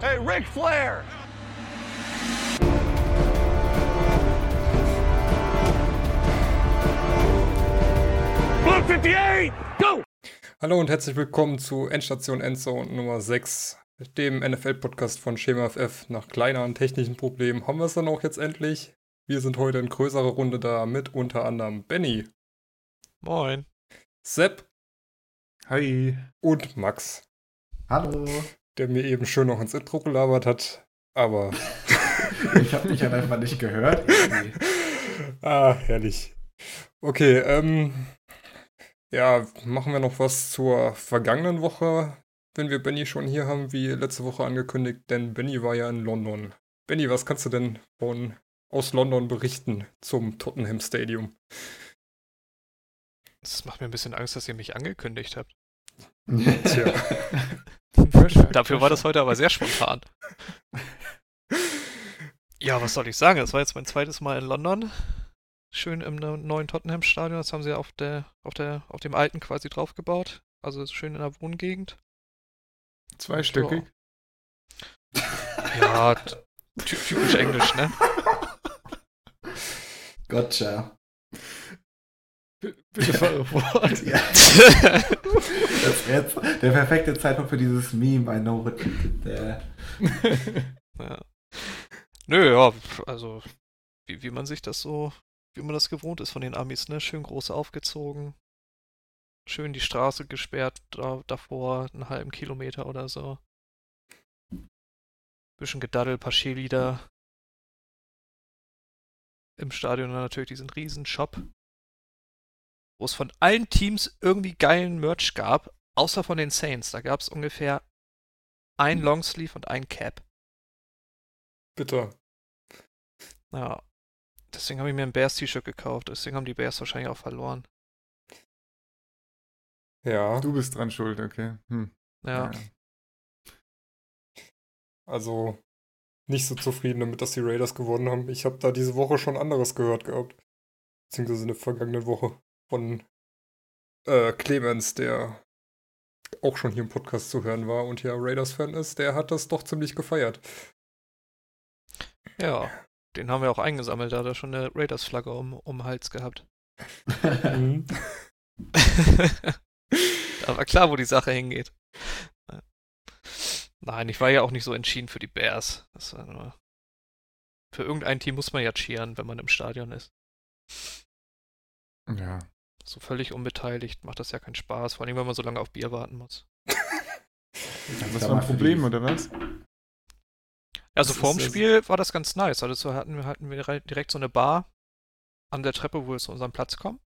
Hey, Ric Flair! Blue 58, go! Hallo und herzlich willkommen zu Endstation Endzone Nummer 6, dem NFL-Podcast von SchemaFF. Nach kleineren technischen Problemen haben wir es dann auch jetzt endlich. Wir sind heute in größerer Runde da mit unter anderem Benny. Moin. Sepp. Hi. Und Max. Hallo. Der mir eben schön noch ins Intro gelabert hat, aber. ich habe mich halt einfach nicht gehört. ah, herrlich. Okay, ähm, ja, machen wir noch was zur vergangenen Woche, wenn wir Benny schon hier haben, wie letzte Woche angekündigt, denn Benny war ja in London. Benny, was kannst du denn von aus London berichten zum Tottenham Stadium? Das macht mir ein bisschen Angst, dass ihr mich angekündigt habt. Tja. Dafür war das heute aber sehr spontan. ja, was soll ich sagen? Das war jetzt mein zweites Mal in London schön im neuen Tottenham-Stadion. Das haben sie auf der, auf der, auf dem alten quasi draufgebaut. Also schön in der Wohngegend. Zweistöckig? Ja, typisch Englisch, ne? Gotcha. Bitte fahre fort. Ja. das jetzt der perfekte Zeitpunkt für dieses Meme. I know did there. ja. Nö, ja, also wie, wie man sich das so wie man das gewohnt ist von den Amis, ne? Schön groß aufgezogen. Schön die Straße gesperrt da, davor, einen halben Kilometer oder so. Bisschen gedaddel, paar Cheerleader. Im Stadion natürlich diesen riesen Shop. Wo es von allen Teams irgendwie geilen Merch gab, außer von den Saints. Da gab es ungefähr ein Longsleeve und ein Cap. Bitte. Ja, Deswegen habe ich mir ein Bears-T-Shirt gekauft. Deswegen haben die Bears wahrscheinlich auch verloren. Ja. Du bist dran schuld, okay. Hm. Ja. ja. Also nicht so zufrieden damit, dass die Raiders gewonnen haben. Ich habe da diese Woche schon anderes gehört gehabt. Beziehungsweise in der vergangenen Woche von äh, Clemens, der auch schon hier im Podcast zu hören war und ja Raiders-Fan ist, der hat das doch ziemlich gefeiert. Ja, den haben wir auch eingesammelt, da hat er schon eine Raiders-Flagge um, um den Hals gehabt. Mhm. da war klar, wo die Sache hingeht. Nein, ich war ja auch nicht so entschieden für die Bears. Das war nur für irgendein Team muss man ja cheeren, wenn man im Stadion ist. Ja. So völlig unbeteiligt macht das ja keinen Spaß, vor allem wenn man so lange auf Bier warten muss. das war ein Problem, oder was? Also vorm Spiel war das ganz nice. Also hatten wir, hatten wir direkt so eine Bar an der Treppe, wo wir zu unserem Platz kommen.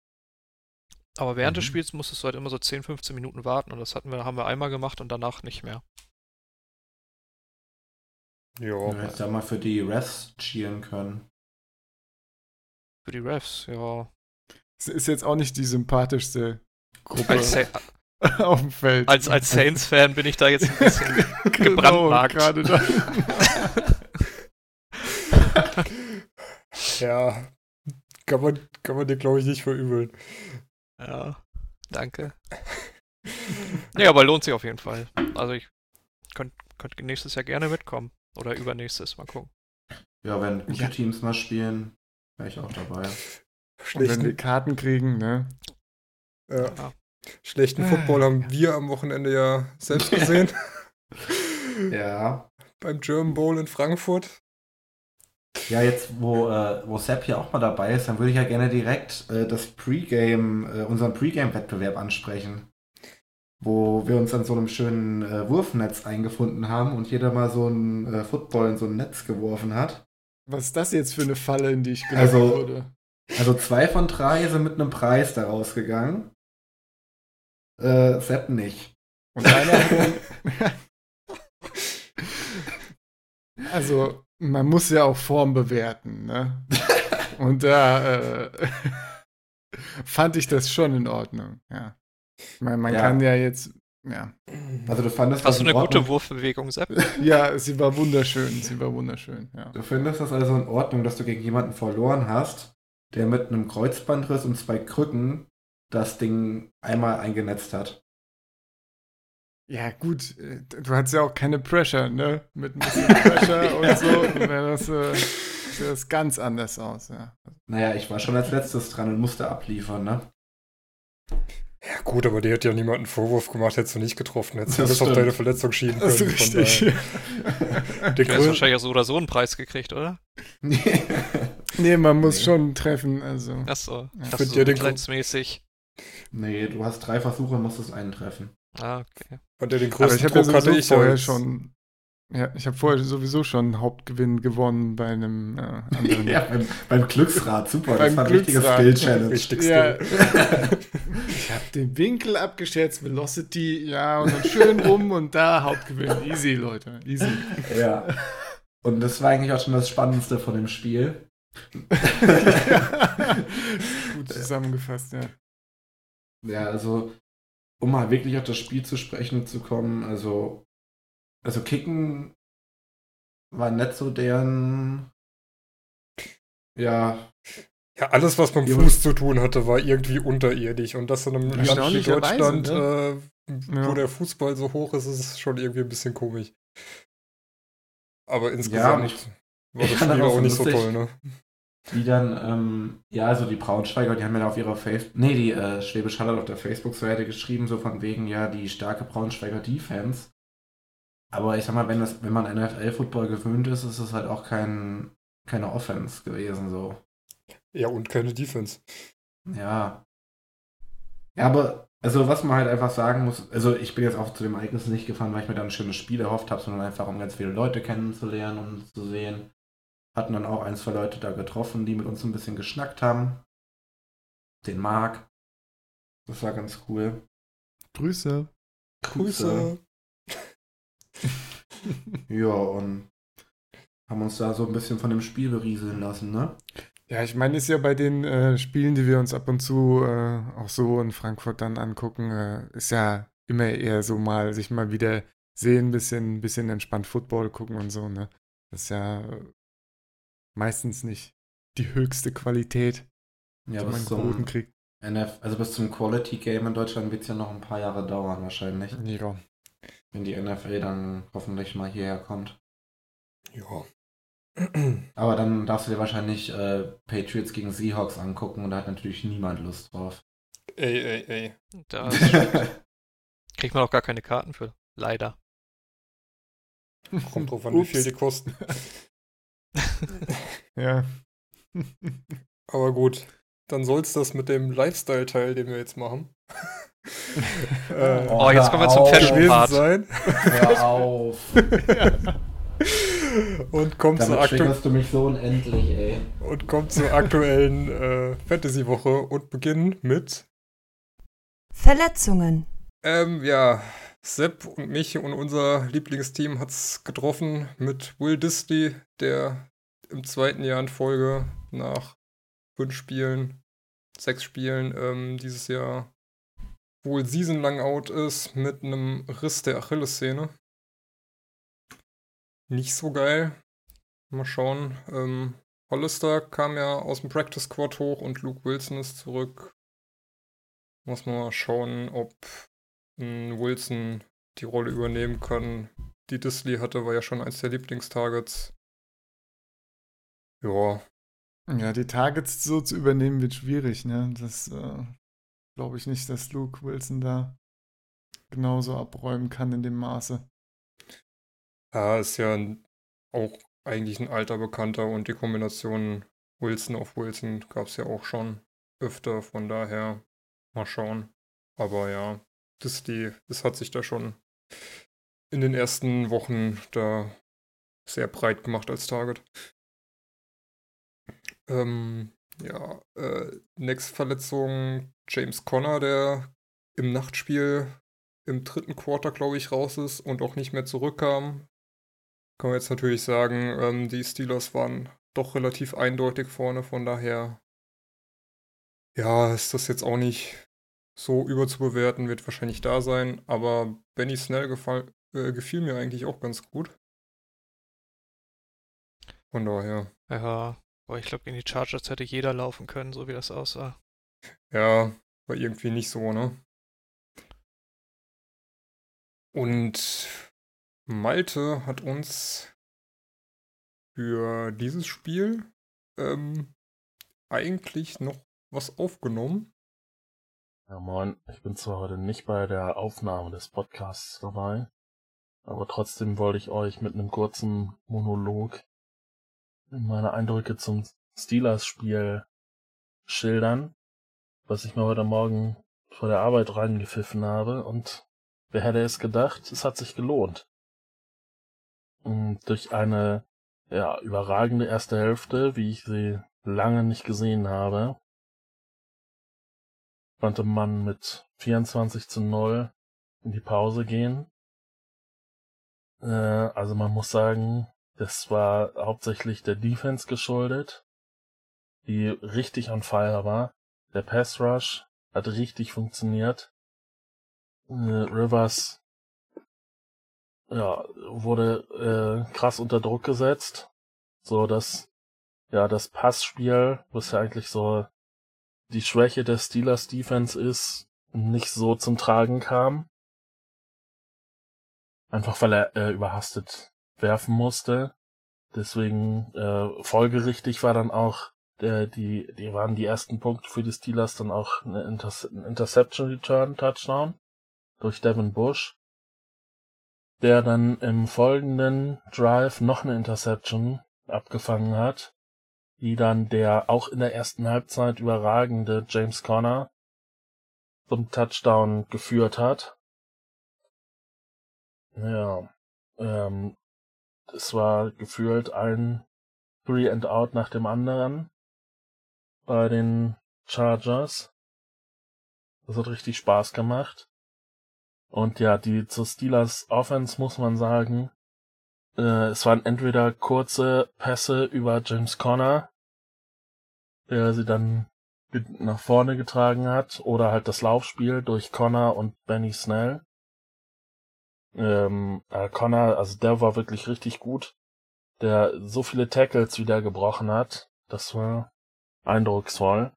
Aber während mhm. des Spiels musstest du halt immer so 10, 15 Minuten warten und das hatten wir, haben wir einmal gemacht und danach nicht mehr. Jo. Du hättest ja mal für die Refs cheeren können. Für die Refs, ja. Ist jetzt auch nicht die sympathischste Gruppe auf dem Feld. Als, als Saints-Fan bin ich da jetzt ein bisschen genau, gebrandmarkt. gerade da. ja, kann man, kann man dir, glaube ich, nicht verübeln. Ja, danke. nee, aber lohnt sich auf jeden Fall. Also ich könnte könnt nächstes Jahr gerne mitkommen. Oder übernächstes, mal gucken. Ja, wenn gute ja. Teams mal spielen, wäre ich auch dabei. Schlechten, wenn die Karten kriegen, ne? Ja. ja. Schlechten Football haben wir am Wochenende ja selbst gesehen. ja. Beim German Bowl in Frankfurt. Ja, jetzt, wo, äh, wo Sepp hier auch mal dabei ist, dann würde ich ja gerne direkt äh, das Pre-Game, äh, unseren Pre-Game-Wettbewerb ansprechen. Wo wir uns an so einem schönen äh, Wurfnetz eingefunden haben und jeder mal so ein äh, Football in so ein Netz geworfen hat. Was ist das jetzt für eine Falle, in die ich gelaufen also, wurde? Also zwei von drei sind mit einem Preis da rausgegangen. Äh, Sepp nicht. Und einer. also, man muss ja auch Form bewerten, ne? Und da äh, fand ich das schon in Ordnung, ja. Man, man ja. kann ja jetzt, ja. Also du fandest Hast du eine gute Wurfbewegung, Sepp? ja, sie war wunderschön, sie war wunderschön, ja. Du findest das also in Ordnung, dass du gegen jemanden verloren hast, der mit einem Kreuzbandriss und zwei Krücken das Ding einmal eingenetzt hat? Ja, gut, äh, du hattest ja auch keine Pressure, ne? Mit ein bisschen Pressure und so wäre das, äh, sähe das ganz anders aus, ja. Naja, ich war schon als letztes dran und musste abliefern, ne? Ja, gut, aber dir hat ja niemand einen Vorwurf gemacht, hättest du nicht getroffen. Hättest du Das auf deine Verletzung schieben können. Das ist von richtig. Der Du hast wahrscheinlich auch so oder so einen Preis gekriegt, oder? Nee, man muss Nee. schon treffen, also. Achso. Ja. So den talentmäßig. nee, du hast drei Versuche und musstest einen treffen. Ah, okay. Und der den Aber größten ich habe ja Druck hatte sowieso ich vorher jetzt. schon. Ja, ich habe vorher sowieso schon einen Hauptgewinn gewonnen bei einem äh, anderen. Ja, beim, beim Glücksrad, super. Beim das war ein richtiges Glücksrad. Skill-Challenge. Wichtigste. Ja. ich habe den Winkel abgeschätzt, Velocity, ja, und dann schön rum und da Hauptgewinn. Easy, Leute, easy. Ja. Und das war eigentlich auch schon das Spannendste von dem Spiel. Gut zusammengefasst, ja. Ja, also, um mal wirklich auf das Spiel zu sprechen zu kommen, also, also Kicken war nicht so deren, ja, Ja, alles, was mit dem Ja. Fuß zu tun hatte, war irgendwie unterirdisch. Und das in einem Land wie Deutschland, ne? äh, Ja. wo der Fußball so hoch ist, ist schon irgendwie ein bisschen komisch. Aber Ja, insgesamt ich- war das Spiel auch nicht so toll, ne? Die dann, ähm, ja, also die Braunschweiger, die haben ja auf ihrer Facebook, nee, die äh, Schwäbisch Hall hat auf der Facebook-Seite geschrieben, so von wegen, ja, die starke Braunschweiger Defense. Aber ich sag mal, wenn, das, wenn man NFL-Football gewöhnt ist, ist es halt auch kein, keine Offense gewesen, so. Ja, und keine Defense. Ja. Ja, aber, also was man halt einfach sagen muss, also ich bin jetzt auch zu dem Ereignis nicht gefahren, weil ich mir dann ein schönes Spiel erhofft habe, sondern einfach um ganz viele Leute kennenzulernen und zu sehen. Hatten dann auch ein, zwei Leute da getroffen, die mit uns ein bisschen geschnackt haben. Den Marc. Das war ganz cool. Grüße. Grüße. Ja, und haben uns da so ein bisschen von dem Spiel berieseln lassen, ne? Ja, ich meine, ist ja bei den äh, Spielen, die wir uns ab und zu äh, auch so in Frankfurt dann angucken, äh, ist ja immer eher so mal sich mal wieder sehen, bisschen, bisschen entspannt Football gucken und so, ne? Das ist ja meistens nicht die höchste Qualität, Ja, die man bis geboten zum, kriegt. NF, also bis zum Quality Game in Deutschland wird es ja noch ein paar Jahre dauern wahrscheinlich. Ja. Wenn die NFL dann hoffentlich mal hierher kommt. Ja. Aber dann darfst du dir wahrscheinlich äh, Patriots gegen Seahawks angucken und da hat natürlich niemand Lust drauf. ey, ey, ey. Da kriegt man auch gar keine Karten für. Leider. Kommt drauf an, wie viel die kosten. Ja. Aber gut, dann soll's das mit dem Lifestyle-Teil, den wir jetzt machen. äh, Oh, jetzt kommen wir zum Hör auf. Fashion gewesen Part. sein. Hör auf. Und kommt zur, so unendlich, ey. und kommt zur aktuellen äh, Fantasy-Woche und beginnen mit Verletzungen. Ähm, ja, Sepp und mich und unser Lieblingsteam hat's getroffen mit Will Disley, der im zweiten Jahr in Folge nach fünf Spielen, sechs Spielen ähm, dieses Jahr wohl seasonlang out ist mit einem Riss der Achillessehne. Nicht so geil. Mal schauen. Ähm, Hollister kam ja aus dem Practice Squad hoch und Luke Wilson ist zurück. Muss man mal schauen, ob Wilson die Rolle übernehmen kann. Die Disley hatte, war ja schon eins der Lieblingstargets. Ja, Ja, die Targets so zu übernehmen wird schwierig, ne? Das äh, glaube ich nicht, dass Luke Wilson da genauso abräumen kann in dem Maße. ja ist ja ein, auch eigentlich ein alter Bekannter und die Kombination Wilson auf Wilson gab es ja auch schon öfter, von daher mal schauen. Aber ja, Disley, das hat sich da schon in den ersten Wochen da sehr breit gemacht als Target. Ähm, ja, äh, nächste Verletzung James Conner, der im Nachtspiel im dritten Quarter, glaube ich, raus ist und auch nicht mehr zurückkam. Kann man jetzt natürlich sagen, ähm, die Steelers waren doch relativ eindeutig vorne, von daher ja, ist das jetzt auch nicht so überzubewerten, wird wahrscheinlich da sein, aber Benny Snell gefall, äh, gefiel mir eigentlich auch ganz gut. Von daher, Ja, aber ich glaube, gegen die Chargers hätte jeder laufen können, so wie das aussah. ja, war irgendwie nicht so, ne? Und Malte hat uns für dieses Spiel ähm, eigentlich noch was aufgenommen. Ja, moin. Ich bin zwar heute nicht bei der Aufnahme des Podcasts dabei, aber trotzdem wollte ich euch mit einem kurzen Monolog meine Eindrücke zum Steelers-Spiel schildern, was ich mir heute Morgen vor der Arbeit reingepfiffen habe und wer hätte es gedacht, es hat sich gelohnt. Und durch eine ja, überragende erste Hälfte, wie ich sie lange nicht gesehen habe, konnte man mit 24 zu 0 in die Pause gehen. Äh, also man muss sagen, das war hauptsächlich der Defense geschuldet, die richtig on fire war. Der Pass Rush hat richtig funktioniert. Äh, Rivers ja, wurde äh, krass unter Druck gesetzt, so dass ja das Passspiel, was ja eigentlich so die Schwäche der Steelers Defense ist, nicht so zum Tragen kam. Einfach weil er äh, überhastet werfen musste. Deswegen äh, folgerichtig war dann auch der, die, die waren die ersten Punkte für die Steelers dann auch eine Inter Interception Return Touchdown durch Devin Bush, der dann im folgenden Drive noch eine Interception abgefangen hat die dann der auch in der ersten Halbzeit überragende James Conner zum Touchdown geführt hat. Ja, ähm, es war gefühlt ein Three and Out nach dem anderen bei den Chargers. Das hat richtig Spaß gemacht. Und ja, die zu Steelers Offense muss man sagen, äh, es waren entweder kurze Pässe über James Conner, der sie dann nach vorne getragen hat, oder halt das Laufspiel durch Connor und Benny Snell. Ähm, äh, Connor, also der war wirklich richtig gut, der so viele Tackles wieder gebrochen hat. Das war eindrucksvoll.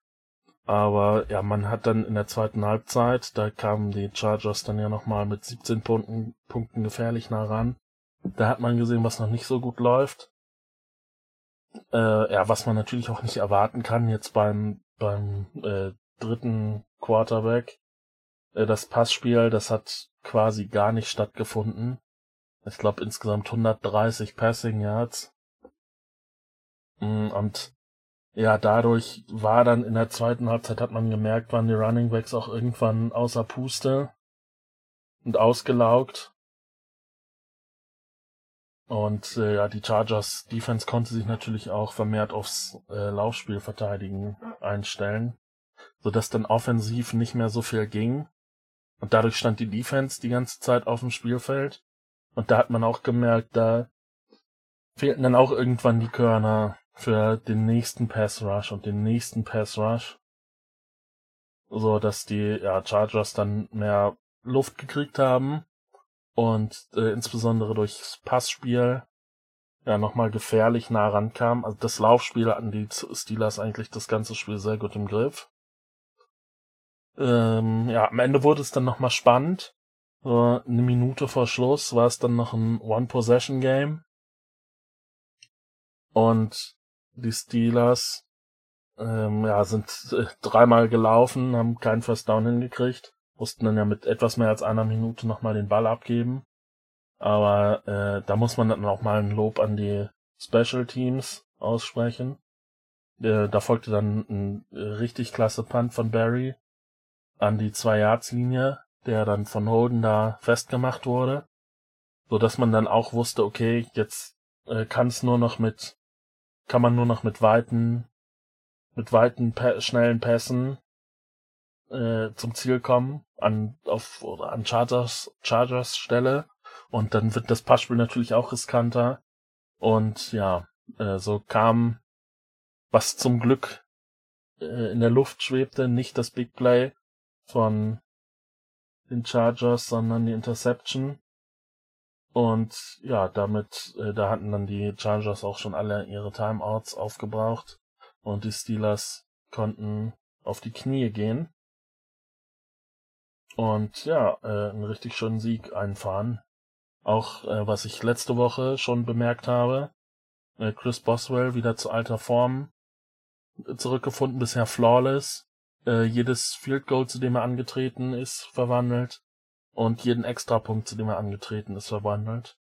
Aber ja, man hat dann in der zweiten Halbzeit, da kamen die Chargers dann ja nochmal mit 17 Punkten, Punkten gefährlich nah ran. Da hat man gesehen, was noch nicht so gut läuft. Äh, ja, was man natürlich auch nicht erwarten kann jetzt beim, beim äh, dritten Quarterback. Äh, das Passspiel, das hat quasi gar nicht stattgefunden. Ich glaube insgesamt 130 Passing Yards. Mm, und ja, dadurch war dann in der zweiten Halbzeit hat man gemerkt, waren die Running Backs auch irgendwann außer Puste und ausgelaugt. Und äh, ja, die Chargers Defense konnte sich natürlich auch vermehrt aufs äh, Laufspiel verteidigen einstellen, sodass dann offensiv nicht mehr so viel ging. Und dadurch stand die Defense die ganze Zeit auf dem Spielfeld. Und da hat man auch gemerkt, da fehlten dann auch irgendwann die Körner für den nächsten Pass Rush und den nächsten Pass Rush. So dass die ja, Chargers dann mehr Luft gekriegt haben und äh, insbesondere durchs Passspiel ja nochmal gefährlich nah rankam. Also das Laufspiel hatten die Steelers eigentlich das ganze Spiel sehr gut im Griff. Ähm, ja, am Ende wurde es dann nochmal spannend. So eine Minute vor Schluss war es dann noch ein One-Possession-Game. Und die Steelers ähm, ja, sind äh, dreimal gelaufen, haben keinen First Down hingekriegt mussten dann ja mit etwas mehr als einer Minute nochmal den Ball abgeben. Aber äh, da muss man dann auch mal ein Lob an die Special Teams aussprechen. Äh, da folgte dann ein richtig klasse Punt von Barry an die Zwei-Yards-Linie, der dann von Holden da festgemacht wurde. So dass man dann auch wusste, okay, jetzt äh, kann es nur noch mit, kann man nur noch mit weiten, mit weiten, schnellen Pässen äh, zum Ziel kommen an auf oder an Chargers Chargers Stelle. Und dann wird das Passspiel natürlich auch riskanter. Und ja äh, so kam was zum Glück äh, in der Luft schwebte nicht das Big Play von den Chargers sondern die Interception. Und ja damit äh, da hatten dann die Chargers auch schon alle ihre Timeouts aufgebraucht. Und die Steelers konnten auf die Knie gehen und ja, äh, einen richtig schönen Sieg einfahren. Auch äh, was ich letzte Woche schon bemerkt habe, äh, Chris Boswell wieder zu alter Form zurückgefunden, bisher flawless. Äh, jedes Field Goal, zu dem er angetreten ist, verwandelt und jeden Extrapunkt, zu dem er angetreten ist, verwandelt.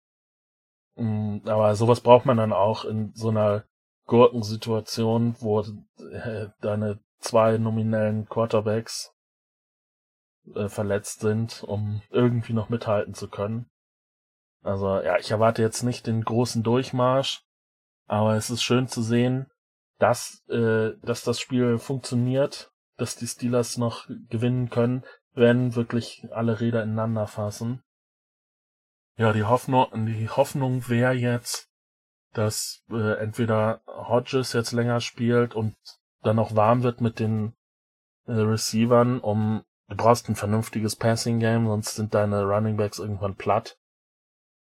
Mm, aber sowas braucht man dann auch in so einer Gurkensituation, wo äh, deine zwei nominellen Quarterbacks äh, verletzt sind, um irgendwie noch mithalten zu können. Also ja, ich erwarte jetzt nicht den großen Durchmarsch, aber es ist schön zu sehen, dass, äh, dass das Spiel funktioniert, dass die Steelers noch gewinnen können, wenn wirklich alle Räder ineinander fassen. Ja, die Hoffnung, die Hoffnung wäre jetzt, dass äh, entweder Hodges jetzt länger spielt und dann auch warm wird mit den äh, Receivern, um du brauchst ein vernünftiges Passing Game, sonst sind deine Running Backs irgendwann platt.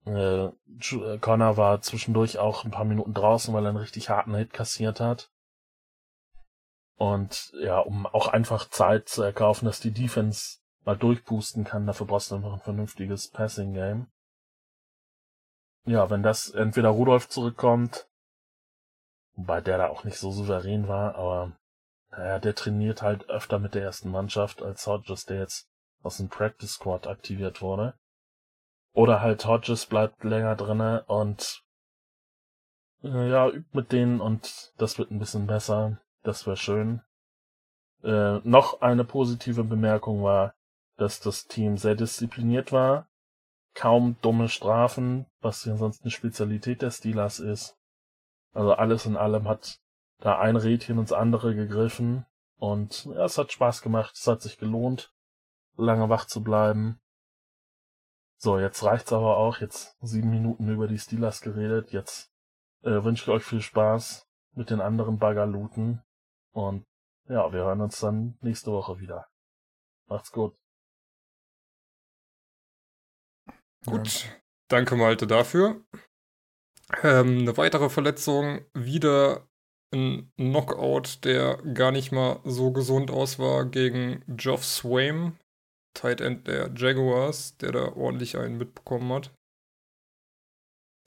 Äh, äh, Connor war zwischendurch auch ein paar Minuten draußen, weil er einen richtig harten Hit kassiert hat. Und ja, um auch einfach Zeit zu erkaufen, dass die Defense mal durchpusten kann, dafür brauchst du einfach ein vernünftiges Passing Game ja, wenn das entweder Rudolf zurückkommt, wobei der da auch nicht so souverän war, aber naja, der trainiert halt öfter mit der ersten Mannschaft als Hodges, der jetzt aus dem Practice Squad aktiviert wurde. Oder halt Hodges bleibt länger drinne und äh, ja, übt mit denen und das wird ein bisschen besser. Das wäre schön. Äh, noch eine positive Bemerkung war, dass das Team sehr diszipliniert war kaum dumme Strafen, was ja sonst eine Spezialität der Steelers ist. Also alles in allem hat da ein Rädchen ins andere gegriffen und ja, es hat Spaß gemacht, es hat sich gelohnt, lange wach zu bleiben. So, jetzt reicht's aber auch, jetzt sieben Minuten über die Steelers geredet, jetzt äh, wünsche ich euch viel Spaß mit den anderen Baggerluten und ja, wir hören uns dann nächste Woche wieder. Macht's gut. Gut, danke Malte dafür. Ähm, eine weitere Verletzung, wieder ein Knockout, der gar nicht mal so gesund aus war gegen Geoff Swaim, Tight End der Jaguars, der da ordentlich einen mitbekommen hat.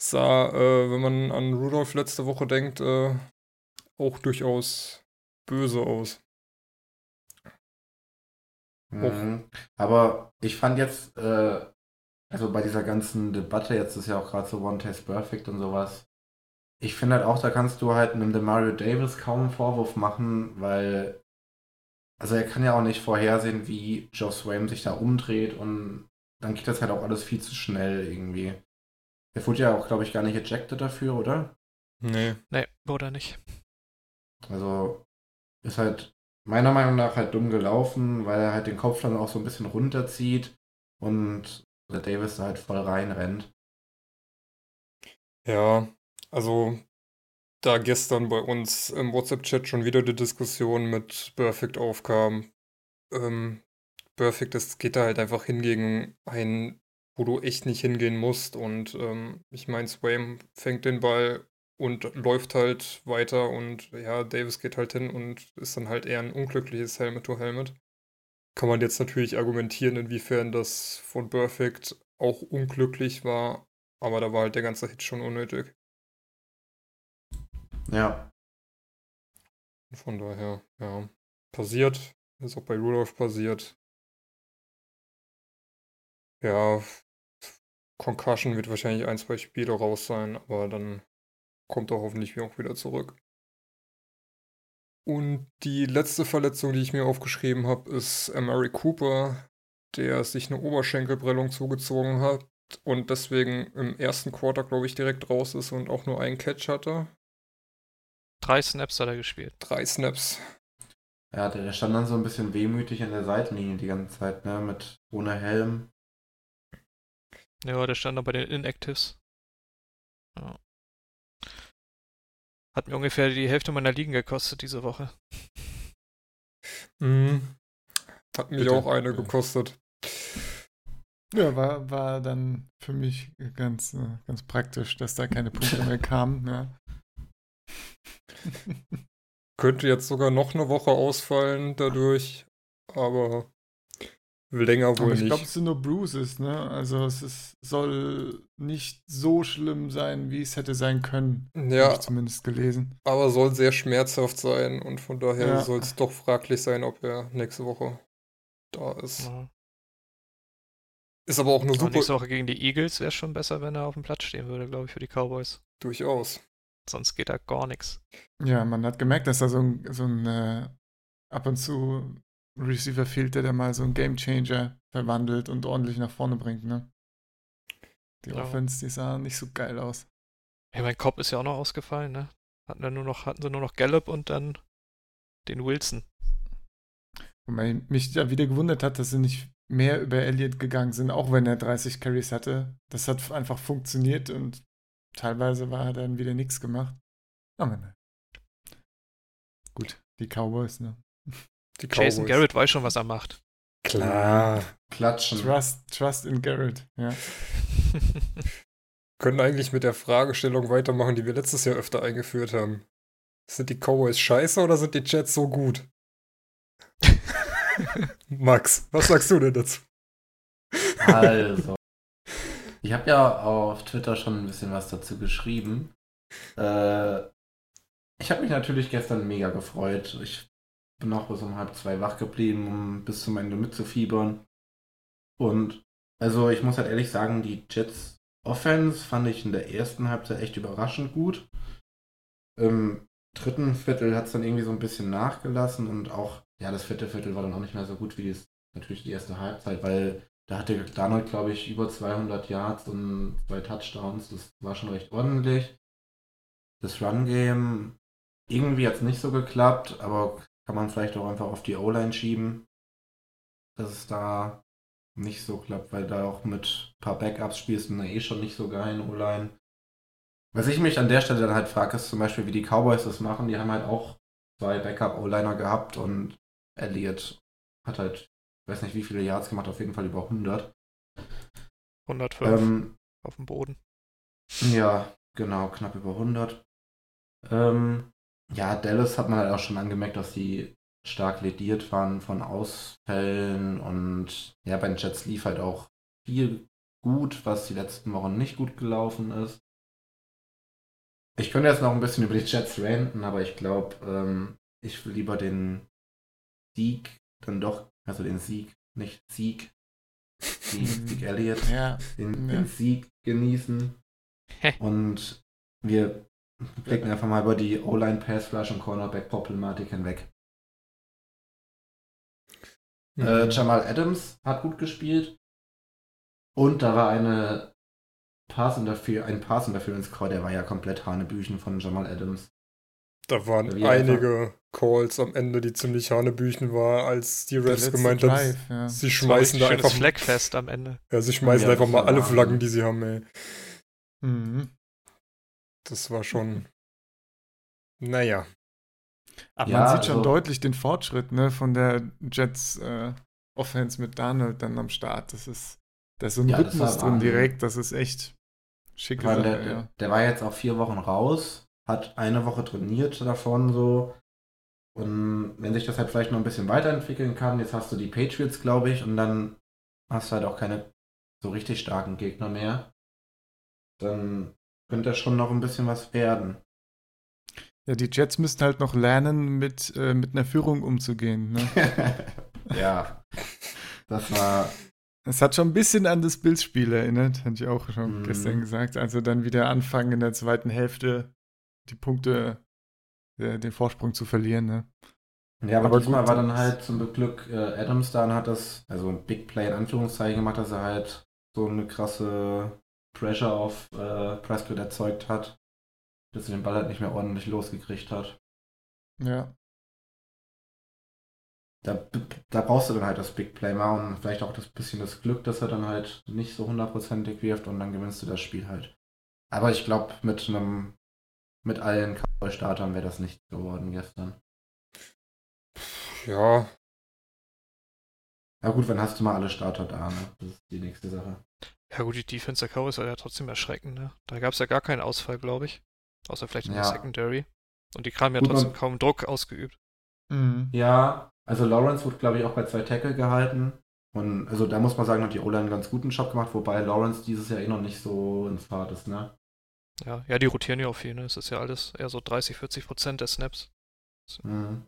Sah, äh, wenn man an Rudolph letzte Woche denkt, äh, auch durchaus böse aus. Mhm. Aber ich fand jetzt, äh, also bei dieser ganzen Debatte, jetzt ist ja auch gerade so One Test Perfect und sowas. Ich finde halt auch, da kannst du halt einem Demario Davis kaum einen Vorwurf machen, weil also er kann ja auch nicht vorhersehen, wie Joe Swaim sich da umdreht und dann geht das halt auch alles viel zu schnell irgendwie. Er wurde ja auch, glaube ich, gar nicht ejected dafür, oder? Nee. Nee, wurde er nicht. Also ist halt meiner Meinung nach halt dumm gelaufen, weil er halt den Kopf dann auch so ein bisschen runterzieht und der Davis da halt voll reinrennt. Ja, also da gestern bei uns im WhatsApp-Chat schon wieder die Diskussion mit Perfect aufkam. Ähm, Perfect, das geht da halt einfach hingegen ein, wo du echt nicht hingehen musst. Und ähm, ich meine, Swaim fängt den Ball und läuft halt weiter und ja, Davis geht halt hin und ist dann halt eher ein unglückliches Helmet-to-Helmet. -Helmet kann man jetzt natürlich argumentieren, inwiefern das von Perfect auch unglücklich war, aber da war halt der ganze Hit schon unnötig. Ja. Von daher, ja. Passiert, ist auch bei Rudolph passiert. Ja, Concussion wird wahrscheinlich ein, zwei Spiele raus sein, aber dann kommt er hoffentlich auch wieder zurück. Und die letzte Verletzung, die ich mir aufgeschrieben habe, ist Mary Cooper, der sich eine Oberschenkelprellung zugezogen hat und deswegen im ersten Quarter, glaube ich, direkt raus ist und auch nur einen Catch hatte. Drei Snaps hat er gespielt. Drei Snaps. Ja, der stand dann so ein bisschen wehmütig an der Seitenlinie die ganze Zeit, ne, mit ohne Helm. Ja, der stand da bei den Inactives. Ja. Hat mir ungefähr die Hälfte meiner Ligen gekostet diese Woche. Mhm. Hat mich Bitte. auch eine gekostet. Ja, war, war dann für mich ganz, äh, ganz praktisch, dass da keine Punkte mehr kamen. Ja. Könnte jetzt sogar noch eine Woche ausfallen dadurch, aber länger wohl Aber ich nicht. glaube, es sind nur Bruises, ne? Also es ist, soll nicht so schlimm sein, wie es hätte sein können. ja, Habe ich zumindest gelesen. aber soll sehr schmerzhaft sein und von daher Ja. soll es doch fraglich sein, ob er nächste Woche da ist. Ja. Ist aber auch eine Und super nächste Woche gegen die Eagles wäre schon besser, wenn er auf dem Platz stehen würde, glaube ich, für die Cowboys. durchaus. Sonst geht da gar nichts. Ja, man hat gemerkt, dass da so ein, so ein äh, ab und zu Receiver fehlt, der da mal so einen Gamechanger verwandelt und ordentlich nach vorne bringt, ne? Die Ja. Offense, die sah nicht so geil aus. Ja, mein Kopf ist ja auch noch ausgefallen, ne? Hatten, dann nur noch, hatten sie nur noch Gallup und dann den Wilson. Wobei mich da wieder gewundert hat, dass sie nicht mehr über Elliott gegangen sind, auch wenn er 30 Carries hatte. Das hat einfach funktioniert und teilweise war er dann wieder nichts gemacht. Aber ne. Gut, die Cowboys, ne? Die Jason Cowboys. Garrett weiß schon, was er macht. Klar. Klatschen. Trust, trust in Garrett, ja. Können eigentlich mit der Fragestellung weitermachen, die wir letztes Jahr öfter eingeführt haben. Sind die Cowboys scheiße oder sind die Jets so gut? Max, was sagst du denn dazu? Also. Ich habe ja auf Twitter schon ein bisschen was dazu geschrieben. Äh, ich habe mich natürlich gestern mega gefreut. Ich bin noch bis um halb zwei wach geblieben, um bis zum Ende mitzufiebern. Und also ich muss halt ehrlich sagen, die Jets Offense fand ich in der ersten Halbzeit echt überraschend gut. Im dritten Viertel hat es dann irgendwie so ein bisschen nachgelassen und auch, ja, das vierte Viertel war dann auch nicht mehr so gut wie das, natürlich die erste Halbzeit, weil da hatte Darnold, glaube ich, über 200 Yards und zwei Touchdowns. Das war schon recht ordentlich. Das Run-Game, irgendwie hat es nicht so geklappt, aber kann man vielleicht auch einfach auf die O-Line schieben, dass es da nicht so klappt, weil da auch mit ein paar Backups spielst du eh schon nicht so geil in O-Line. Was ich mich an der Stelle dann halt frage, ist zum Beispiel, wie die Cowboys das machen. Die haben halt auch zwei Backup-O-Liner gehabt und Elliott hat halt, weiß nicht wie viele Yards gemacht, auf jeden Fall über 100. 105 Ähm, auf dem Boden. ja, genau, knapp über 100. Ähm, ja, Dallas hat man halt auch schon angemerkt, dass sie stark lediert waren von Ausfällen und ja, bei den Jets lief halt auch viel gut, was die letzten Wochen nicht gut gelaufen ist. Ich könnte jetzt noch ein bisschen über die Jets ranten, aber ich glaube, ähm, ich will lieber den Sieg dann doch, also den Sieg, nicht Sieg, Sieg, Sieg Elliott, Ja, den, Ja. den Sieg genießen. Und wir blicken einfach mal über die O-Line, Pass Rush und Cornerback Problematik hinweg. Mhm. Äh, Jamal Adams hat gut gespielt. Und da war eine Pass ein Pass Interference Call, der war ja komplett Hanebüchen von Jamal Adams. Da waren Wie einige Calls am Ende, die ziemlich hanebüchen war, als die der Refs gemeint haben, ja. sie schmeißen da einfach, Fleckfest am Ende. ja, sie schmeißen Ja, einfach das mal war alle. Flaggen, die sie haben, ey. Mhm. Das war schon, naja. Aber Ja, man sieht schon also- deutlich den Fortschritt ne, von der Jets äh, Offense mit Donald dann am Start. Das ist, da ist so ein Ja, Rhythmus drin direkt. Das ist echt Sache, der, ja. der war jetzt auch vier Wochen raus, hat eine Woche trainiert davon so. Und wenn sich das halt vielleicht noch ein bisschen weiterentwickeln kann, jetzt hast du die Patriots, glaube ich, und dann hast du halt auch keine so richtig starken Gegner mehr, dann könnte das schon noch ein bisschen was werden. Ja, die Jets müssten halt noch lernen, mit, äh, mit einer Führung umzugehen. Ne? ja, das war, Es hat schon ein bisschen an das Bills-Spiel erinnert, hatte ich auch schon Mhm. gestern gesagt. Also dann wieder anfangen in der zweiten Hälfte die Punkte, äh, den Vorsprung zu verlieren. Ne? ja, aber, Aber diesmal gut, war dann halt zum Glück äh, Adams da und hat das, also ein Big Play in Anführungszeichen gemacht, dass er halt so eine krasse Pressure auf äh, Prescott erzeugt hat, dass er den Ball halt nicht mehr ordentlich losgekriegt hat. Ja. Da, da brauchst du dann halt das Big Play mal und vielleicht auch das bisschen das Glück, dass er dann halt nicht so hundertprozentig wirft und dann gewinnst du das Spiel halt. Aber ich glaube, mit einem mit allen Cowboy-Startern wäre das nicht geworden gestern. Ja, Na gut, wann hast du mal alle Starter da, ne? Das ist die nächste Sache. Ja gut, die Defense der Cowboys war ja trotzdem erschreckend, ne? Da gab es ja gar keinen Ausfall, glaube ich. Außer vielleicht in der Ja. Secondary. Und die haben ja Gut, trotzdem man- kaum Druck ausgeübt. Mhm. Ja, also Lawrence wurde, glaube ich, auch bei zwei Tackle gehalten. Und also da muss man sagen, hat die O-Line einen ganz guten Job gemacht, wobei Lawrence dieses Jahr eh noch nicht so ins Fahrt ist, ne? Ja, ja, die rotieren ja auch viel, ne? Es ist ja alles eher so 30, 40 Prozent der Snaps. Mhm.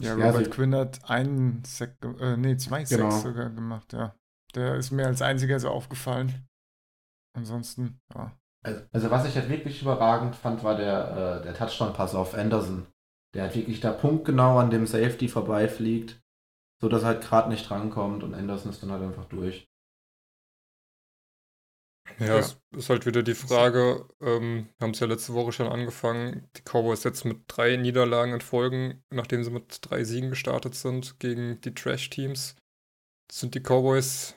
Ja, Ja, Robert sie- Quinn hat einen Sack, äh, nee, zwei Genau. Sacks sogar gemacht, ja. Der ist mir als einziger so aufgefallen. Ansonsten, ja. Also, also was ich halt wirklich überragend fand, war der, äh, der Touchdown-Pass auf Anderson. Der halt wirklich da punktgenau an dem Safety vorbeifliegt, so dass er halt gerade nicht drankommt und Anderson ist dann halt einfach durch. Ja, Ja. es ist halt wieder die Frage, ähm, wir haben es ja letzte Woche schon angefangen, die Cowboys jetzt mit drei Niederlagen in Folgen, nachdem sie mit drei Siegen gestartet sind gegen die Trash-Teams, sind die Cowboys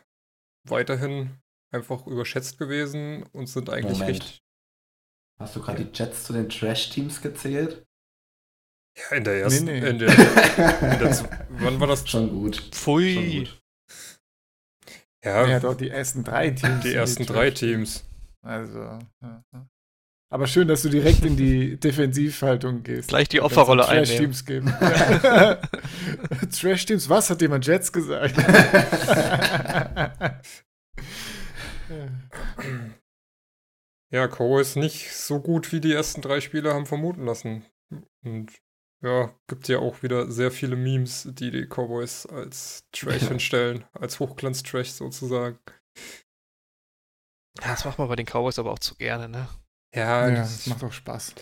weiterhin einfach überschätzt gewesen und sind eigentlich Moment. richtig. Hast du gerade die Jets zu den Trash-Teams gezählt? Ja, in der ersten, Nee, nee. In der, in der, wann war das? Schon gut. Schon Pfui! gut. Ja, Ja, doch die ersten drei Teams. die ersten drei Trash- Teams. Also, ja. Aber schön, dass du direkt in die Defensivhaltung gehst. Gleich die Opferrolle um einnehmen. Trash-Teams geben. Trash-Teams, was? Hat jemand Jets gesagt? Ja, Cowboys nicht so gut, wie die ersten drei Spieler haben vermuten lassen. Und ja, gibt ja auch wieder sehr viele Memes, die die Cowboys als Trash Ja. hinstellen, als Hochglanz-Trash sozusagen. Ja, das macht man bei den Cowboys aber auch zu gerne, ne? Ja, ja, das, das macht auch Spaß.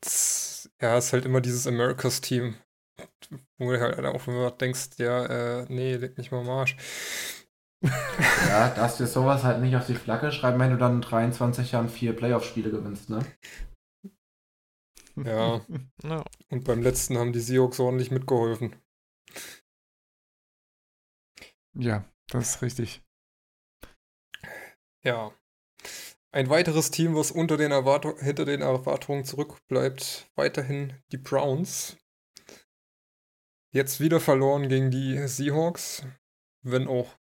das, ja, ist halt immer dieses Americas Team, wo du halt auch immer denkst, ja, äh, nee, leg nicht mal am Arsch. Ja, darfst dir sowas halt nicht auf die Flagge schreiben, wenn du dann in 23 Jahren vier Playoff-Spiele gewinnst, ne? Ja, Ja. und beim letzten haben die Seahawks ordentlich mitgeholfen. Ja, das ist richtig. Ja. Ein weiteres Team, was unter den hinter den Erwartungen zurückbleibt, weiterhin die Browns. Jetzt wieder verloren gegen die Seahawks, wenn auch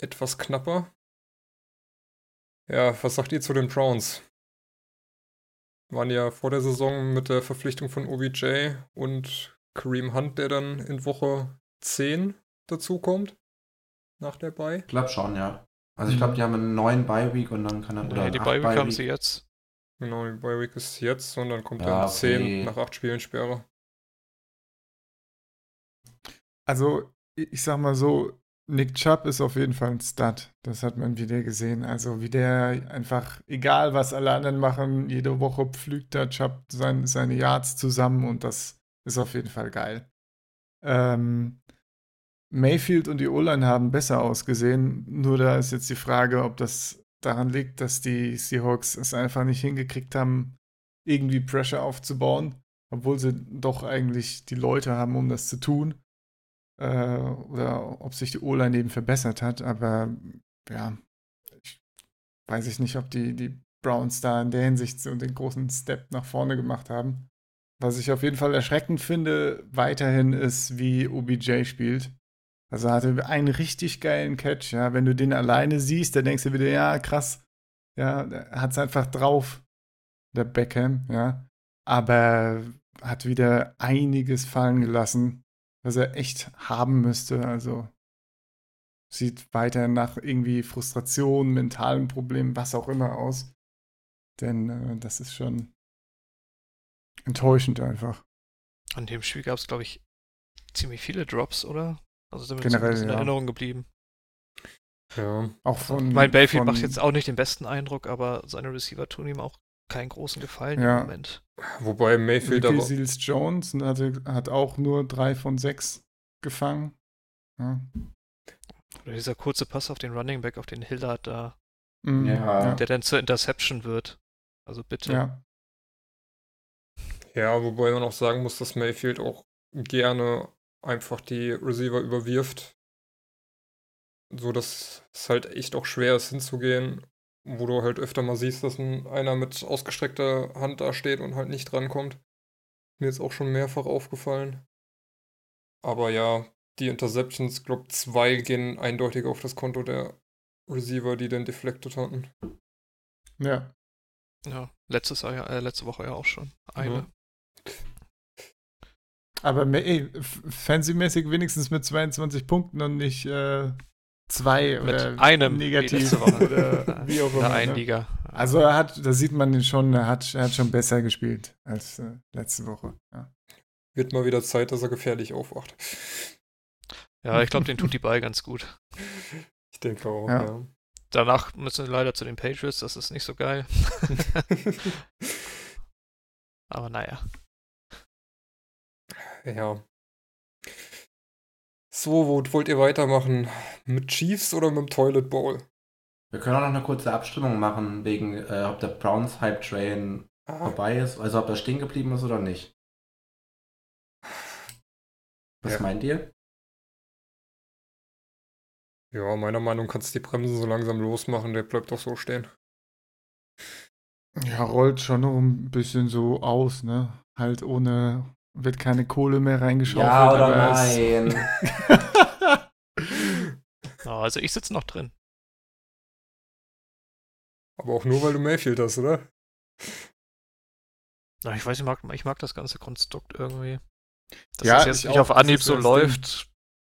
etwas knapper. Ja, was sagt ihr zu den Browns? Waren ja vor der Saison mit der Verpflichtung von OBJ und Kareem Hunt, der dann in Woche 10 dazukommt. Nach der Bye. Ich glaube schon, ja. Also ich glaube, die haben einen neuen Bye-Week und dann kann er oder Nee, die Bye-Week haben Bye-Week. sie jetzt. Genau, die Bye Week ist jetzt und dann kommt Ja, dann okay. 10 nach 8 Spielen Sperre. Also, ich ich sag mal so, Nick Chubb ist auf jeden Fall ein Stud. Das hat man wieder gesehen. Also, wie der einfach, egal was alle anderen machen, jede Woche pflügt der Chubb sein, seine Yards zusammen und das ist auf jeden Fall geil. Ähm, Mayfield und die O-Line haben besser ausgesehen. Nur da ist jetzt die Frage, ob das daran liegt, dass die Seahawks es einfach nicht hingekriegt haben, irgendwie Pressure aufzubauen, obwohl sie doch eigentlich die Leute haben, um das zu tun äh, oder ob sich die O-Line eben verbessert hat, aber ja, ich weiß ich nicht, ob die, die Browns da in der Hinsicht so den großen Step nach vorne gemacht haben. Was ich auf jeden Fall erschreckend finde, weiterhin ist, wie OBJ spielt. Also er hatte einen richtig geilen Catch, ja. Wenn du den alleine siehst, dann denkst du wieder, ja, krass. Ja, hat es einfach drauf, der Beckham, ja. Aber hat wieder einiges fallen gelassen was er echt haben müsste. Also sieht weiter nach irgendwie Frustration, mentalen Problemen, was auch immer aus. Denn äh, das ist schon enttäuschend einfach. An dem Spiel gab es, glaube ich, ziemlich viele Drops, oder? Also sind mir Generell, in ja. Erinnerung geblieben. Ja. Auch von. Mein Bayfield von, macht jetzt auch nicht den besten Eindruck, aber seine Receiver tun ihm auch keinen großen Gefallen Ja. im Moment. Wobei Mayfield Ricky aber. Seals Jones hatte, hat auch nur drei von sechs gefangen. Ja. Oder dieser kurze Pass auf den Running Back, auf den Hillard da, Mhm, Ja. der dann zur Interception wird. Also bitte. ja. Ja, wobei man auch sagen muss, dass Mayfield auch gerne einfach die Receiver überwirft. So dass es halt echt auch schwer ist hinzugehen, wo du halt öfter mal siehst, dass ein, einer mit ausgestreckter Hand da steht und halt nicht drankommt. Mir ist auch schon mehrfach aufgefallen. Aber ja, die Interceptions, glaub zwei gehen eindeutig auf das Konto der Receiver, die den deflected hatten. ja. Ja, letztes Jahr, ja, äh, letzte Woche ja auch schon. Eine. Mhm. Aber ey, fancy-mäßig wenigstens mit 22 Punkten und nicht äh, zwei Mit oder einem negativ oder wie auch immer. der einen ne? Liga. Also er hat, da sieht man ihn schon, er hat, er hat schon besser gespielt als äh, letzte Woche. Ja. Wird mal wieder Zeit, dass er gefährlich aufwacht. Ja, ich glaube, den tut die Ball ganz gut. Ich denke auch, Ja. ja. Danach müssen wir leider zu den Patriots, das ist nicht so geil. Aber naja. Ja. So, wo wollt ihr weitermachen? Mit Chiefs oder mit dem Toilet Bowl? Wir können auch noch eine kurze Abstimmung machen, wegen, äh, ob der Browns Hype Train Ah, vorbei ist, also ob er stehen geblieben ist oder nicht. Was Ja. meint ihr? ja, meiner Meinung nach kannst du die Bremsen so langsam losmachen, der bleibt doch so stehen. ja, rollt schon noch ein bisschen so aus, ne? Halt ohne, wird keine Kohle mehr reingeschaufelt. Ja oder nein? Also ich sitze noch drin. Aber auch nur, weil du Mayfield hast, oder? Na, ich weiß, ich mag, ich mag das ganze Konstrukt irgendwie. Dass Ja, es jetzt ich nicht auch. auf Anhieb so läuft,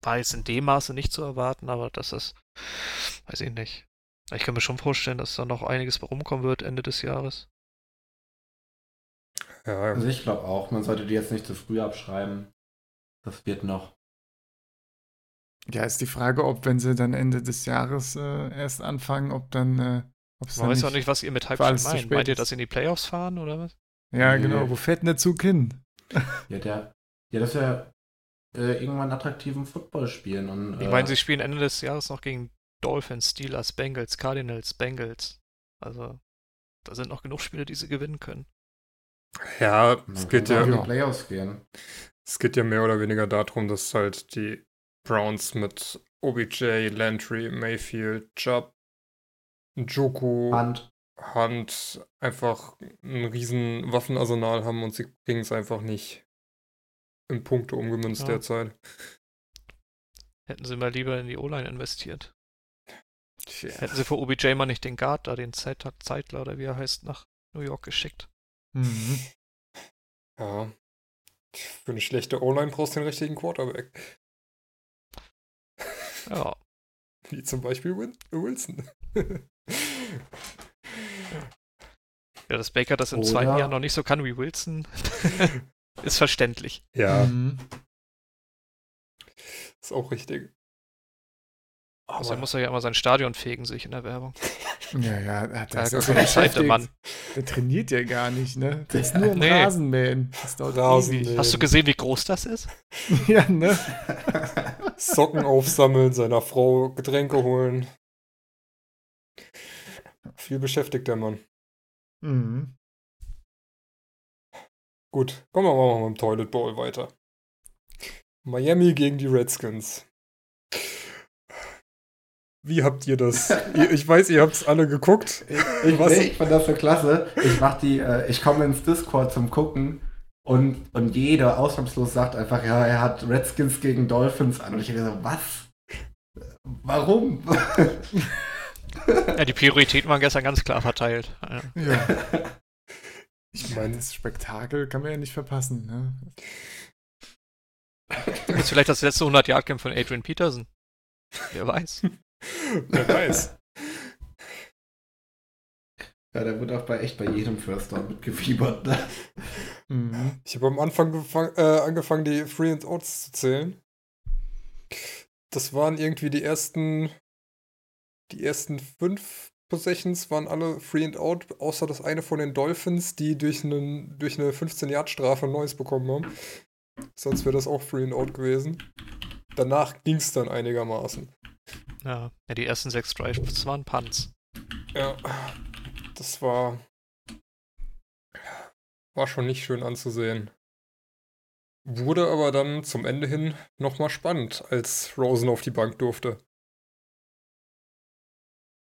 war jetzt in dem Maße nicht zu erwarten, aber das ist, weiß ich nicht. Ich kann mir schon vorstellen, dass da noch einiges bei rumkommen wird Ende des Jahres. Ja, Also ich glaube auch, man sollte die jetzt nicht zu früh abschreiben. Das wird noch. Ja, ist die Frage, ob, wenn sie dann Ende des Jahres äh, erst anfangen, ob dann, äh, ob es Man dann weiß nicht, auch nicht, was ihr mit Halbzeit meint. Meint ihr, dass sie in die Playoffs fahren oder was? Ja, Nee. genau. Wo fährt denn der Zug hin? Ja, der, ja das ist ja äh, irgendwann attraktiven Football spielen. Und, Ich äh, meine, sie spielen Ende des Jahres noch gegen Dolphins, Steelers, Bengals, Cardinals, Bengals. Also, da sind noch genug Spiele, die sie gewinnen können. Ja es geht ja, die Playoffs gehen. es geht ja mehr oder weniger darum, dass halt die Browns mit OBJ, Landry, Mayfield, Chubb, Hand. Hunt einfach ein riesen Waffenarsenal haben und sie kriegen es einfach nicht in Punkte umgemünzt Ja. derzeit. Hätten sie mal lieber in die O-Line investiert. Tja. Hätten sie für OBJ mal nicht den Guard da, den Zeitler oder wie er heißt, nach New York geschickt. Mhm. Ja. Für eine schlechte O-Line brauchst du den richtigen Quarterback. Ja. Wie zum Beispiel Win Wilson. Ja, dass Baker das im Oder- zweiten Jahr noch nicht so kann wie Wilson, ist verständlich. ja, Mhm. ist auch richtig. Außerdem muss er ja immer sein Stadion fegen, sich in der Werbung. Ja, ja, der, Da der, ist keine Zeit, der. Mann. der trainiert ja gar nicht, ne? Der ist nur am Nee. Rasenmähen. Das dauert Rasenmähen. Hast du gesehen, wie groß das ist? Ja, ne? Socken aufsammeln, seiner Frau Getränke holen. Viel beschäftigt der Mann. Mhm. Gut, kommen wir mal mit dem Toilet Bowl weiter. Miami gegen die Redskins. Wie habt ihr das? ich weiß, ihr habt es alle geguckt. Ich, ich, nee, ich fand das so klasse. Ich mach die, äh, ich komme ins Discord zum Gucken und, und jeder ausnahmslos sagt einfach, ja, er hat Redskins gegen Dolphins an. Und ich denke so, was? Warum? Ja, die Prioritäten waren gestern ganz klar verteilt. Ja. Ja. Ich meine, Das Spektakel kann man ja nicht verpassen, ne? Ist vielleicht das letzte 100-Yard-Camp von Adrian Peterson. Wer weiß. wer weiß. Ja, der wird auch bei echt bei jedem First Down mitgefiebert. Ne? Mhm. Ich habe am Anfang äh, angefangen, die Free and Outs zu zählen. Das waren irgendwie die ersten, die ersten fünf Possessions waren alle Free and Out, außer das eine von den Dolphins, die durch, einen, durch eine 15-Yard-Strafe ein neues bekommen haben. Sonst wäre das auch Free and Out gewesen. Danach ging es dann einigermaßen. Ja. ja, die ersten sechs Drives waren Punts. Ja, das war, war schon nicht schön anzusehen. Wurde aber dann zum Ende hin nochmal spannend, als Rosen auf die Bank durfte.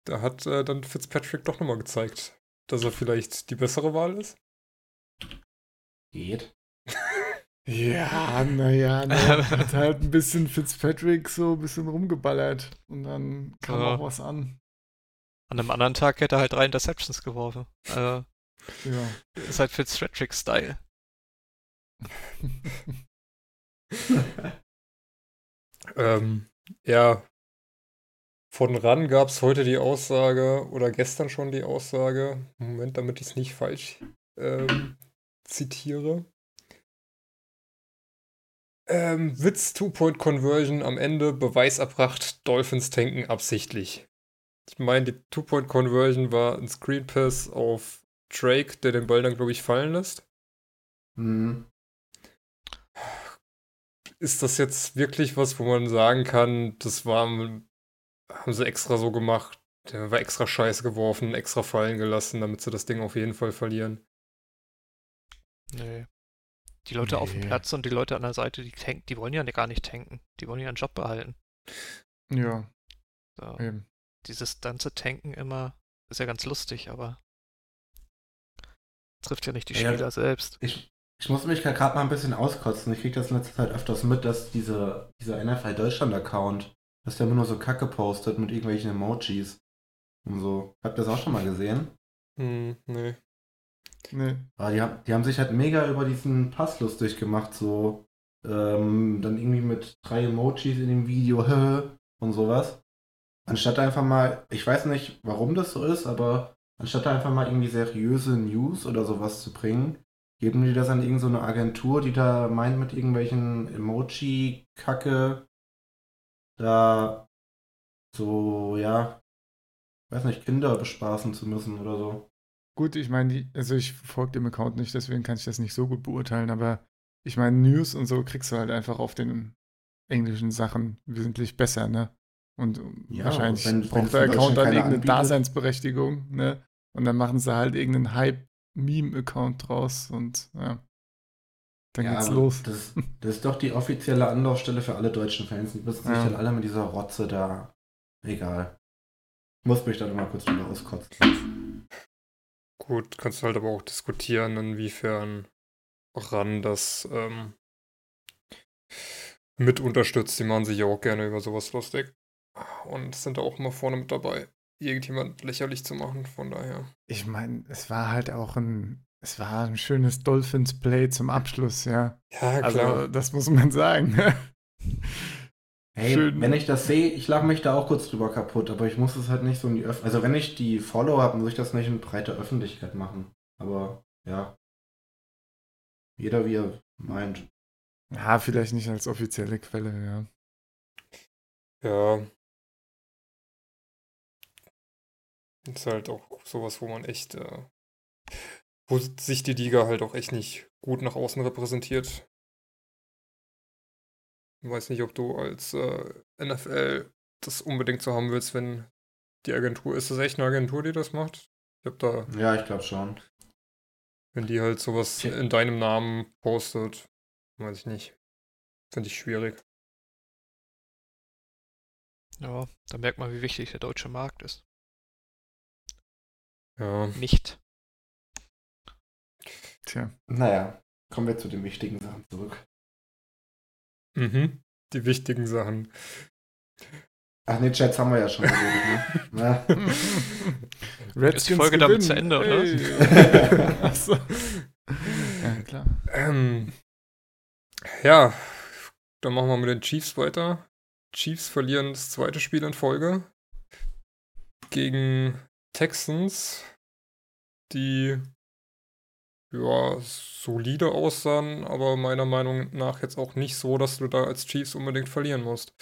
Da hat äh, dann Fitzpatrick doch nochmal gezeigt, dass er vielleicht die bessere Wahl ist. Geht. Ja, naja, ne? hat halt ein bisschen Fitzpatrick so ein bisschen rumgeballert und dann kam Ja. auch was an. An einem anderen Tag hätte er halt drei Interceptions geworfen. Also, Ja. ist halt Fitzpatrick-Style. ähm, ja, von RAN gab es heute die Aussage oder gestern schon die Aussage, Moment, damit ich es nicht falsch ähm, zitiere. Ähm, Witz Two-Point-Conversion am Ende, Beweis erbracht, Dolphins tanken absichtlich. Ich meine, die Two-Point-Conversion war ein Screen Pass auf Drake, der den Ball dann, glaube ich, fallen lässt. Mhm. Ist das jetzt wirklich was, wo man sagen kann, das war, haben sie extra so gemacht, der war extra scheiße geworfen, extra fallen gelassen, damit sie das Ding auf jeden Fall verlieren? Nee. Die Leute auf dem Nee. Platz und die Leute an der Seite, die tanken, die wollen ja gar nicht tanken. Die wollen ihren Job behalten. Ja, So. eben. Dieses ganze Tanken immer ist ja ganz lustig, aber trifft ja nicht die Ja, Spieler selbst. Ich, ich muss mich gerade mal ein bisschen auskotzen. Ich kriege das in letzter Zeit öfters mit, dass diese, dieser NFL Deutschland-Account, dass der immer nur so Kacke postet mit irgendwelchen Emojis und so. Habt ihr das auch schon mal gesehen? Hm, nee. Nee. Aber die, haben- die haben sich halt mega über diesen Pass lustig gemacht, so. Ähm, dann irgendwie mit drei Emojis in dem Video und sowas. Anstatt einfach mal, ich weiß nicht, warum das so ist, aber anstatt einfach mal irgendwie seriöse News oder sowas zu bringen, geben die das an irgendeine so Agentur, die da meint, mit irgendwelchen Emoji-Kacke da so, ja, weiß nicht, Kinder bespaßen zu müssen oder so. Gut, ich meine, also ich folge dem Account nicht, deswegen kann ich das nicht so gut beurteilen, aber ich meine, News und so kriegst du halt einfach auf den englischen Sachen wesentlich besser, ne? Und Ja, wahrscheinlich wenn- braucht der Account dann keiner irgendeine anbietet. Daseinsberechtigung, ne? Und dann machen sie halt irgendeinen Hype-Meme-Account draus und ja. Dann Ja, geht's los. Das, das ist doch die offizielle Anlaufstelle für alle deutschen Fans. Die müssen sich Ja. dann alle mit dieser Rotze da. Egal. Muss mich dann mal kurz drüber auskotzen. Gut, kannst du halt aber auch diskutieren, inwiefern RAN das ähm, mit unterstützt. Die machen sich ja auch gerne über sowas lustig. Und sind da auch immer vorne mit dabei, irgendjemand lächerlich zu machen. Von daher. Ich meine, es war halt auch ein, es war ein schönes Dolphins-Play zum Abschluss, ja. Ja, Also, das muss man sagen. Hey, Schön. wenn ich das sehe, ich lache mich da auch kurz drüber kaputt, aber ich muss es halt nicht so in die Öffentlichkeit. Also wenn ich die Follow habe, muss ich das nicht in breite Öffentlichkeit machen. Aber ja. Jeder wie er meint. Ja, vielleicht nicht als offizielle Quelle, ja. Ja. Ist halt auch sowas, wo man echt, äh, wo sich die Liga halt auch echt nicht gut nach außen repräsentiert. Ich weiß nicht, ob du als äh, NFL das unbedingt so haben willst, wenn die Agentur, ist das echt eine Agentur, die das macht? Ich hab da, Ja, ich glaube schon. wenn die halt sowas in deinem Namen postet, weiß ich nicht. Finde ich schwierig. Ja, da merkt man, wie wichtig der deutsche Markt ist. Ja. Nicht. Tja. Naja, kommen wir zu den wichtigen Sachen zurück. Mhm. Die wichtigen Sachen. Ach nee, Chats haben wir ja schon geredet, ne? Na? Ist die Folge damit zu Ende, oder? Achso. Ja, klar. Ähm, ja, dann machen wir mit den Chiefs weiter. Chiefs verlieren das zweite Spiel in Folge gegen Texans, die ja solide aussahen, aber meiner Meinung nach jetzt auch nicht so, dass du da als Chiefs unbedingt verlieren musst.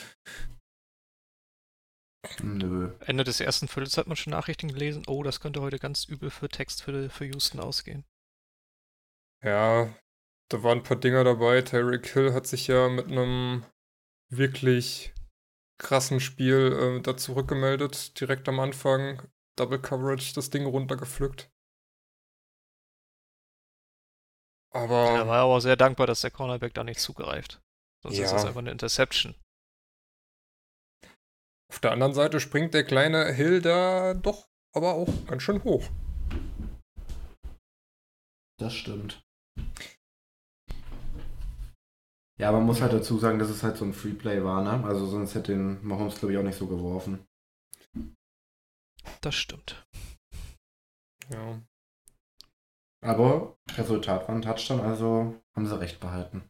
Nö. Ende des ersten Viertels hat man schon Nachrichten gelesen, oh, das könnte heute ganz übel für Text für, für Houston ausgehen. Ja, da waren ein paar Dinger dabei. Tyreek Hill hat sich ja mit einem wirklich krassen Spiel äh, da zurückgemeldet, direkt am Anfang. Double Coverage, das Ding runtergepflückt. Aber Er war aber sehr dankbar, dass der Cornerback da nicht zugreift. Sonst ist Ja. das einfach eine Interception. auf der anderen Seite springt der kleine Hill da doch aber auch ganz schön hoch. Das stimmt. Ja, man muss halt dazu sagen, dass es halt so ein Freeplay war, ne? Also sonst hätte den Mahomes, glaube ich, auch nicht so geworfen. Das stimmt. Ja. Aber Resultat war ein Touchdown, also haben sie recht behalten.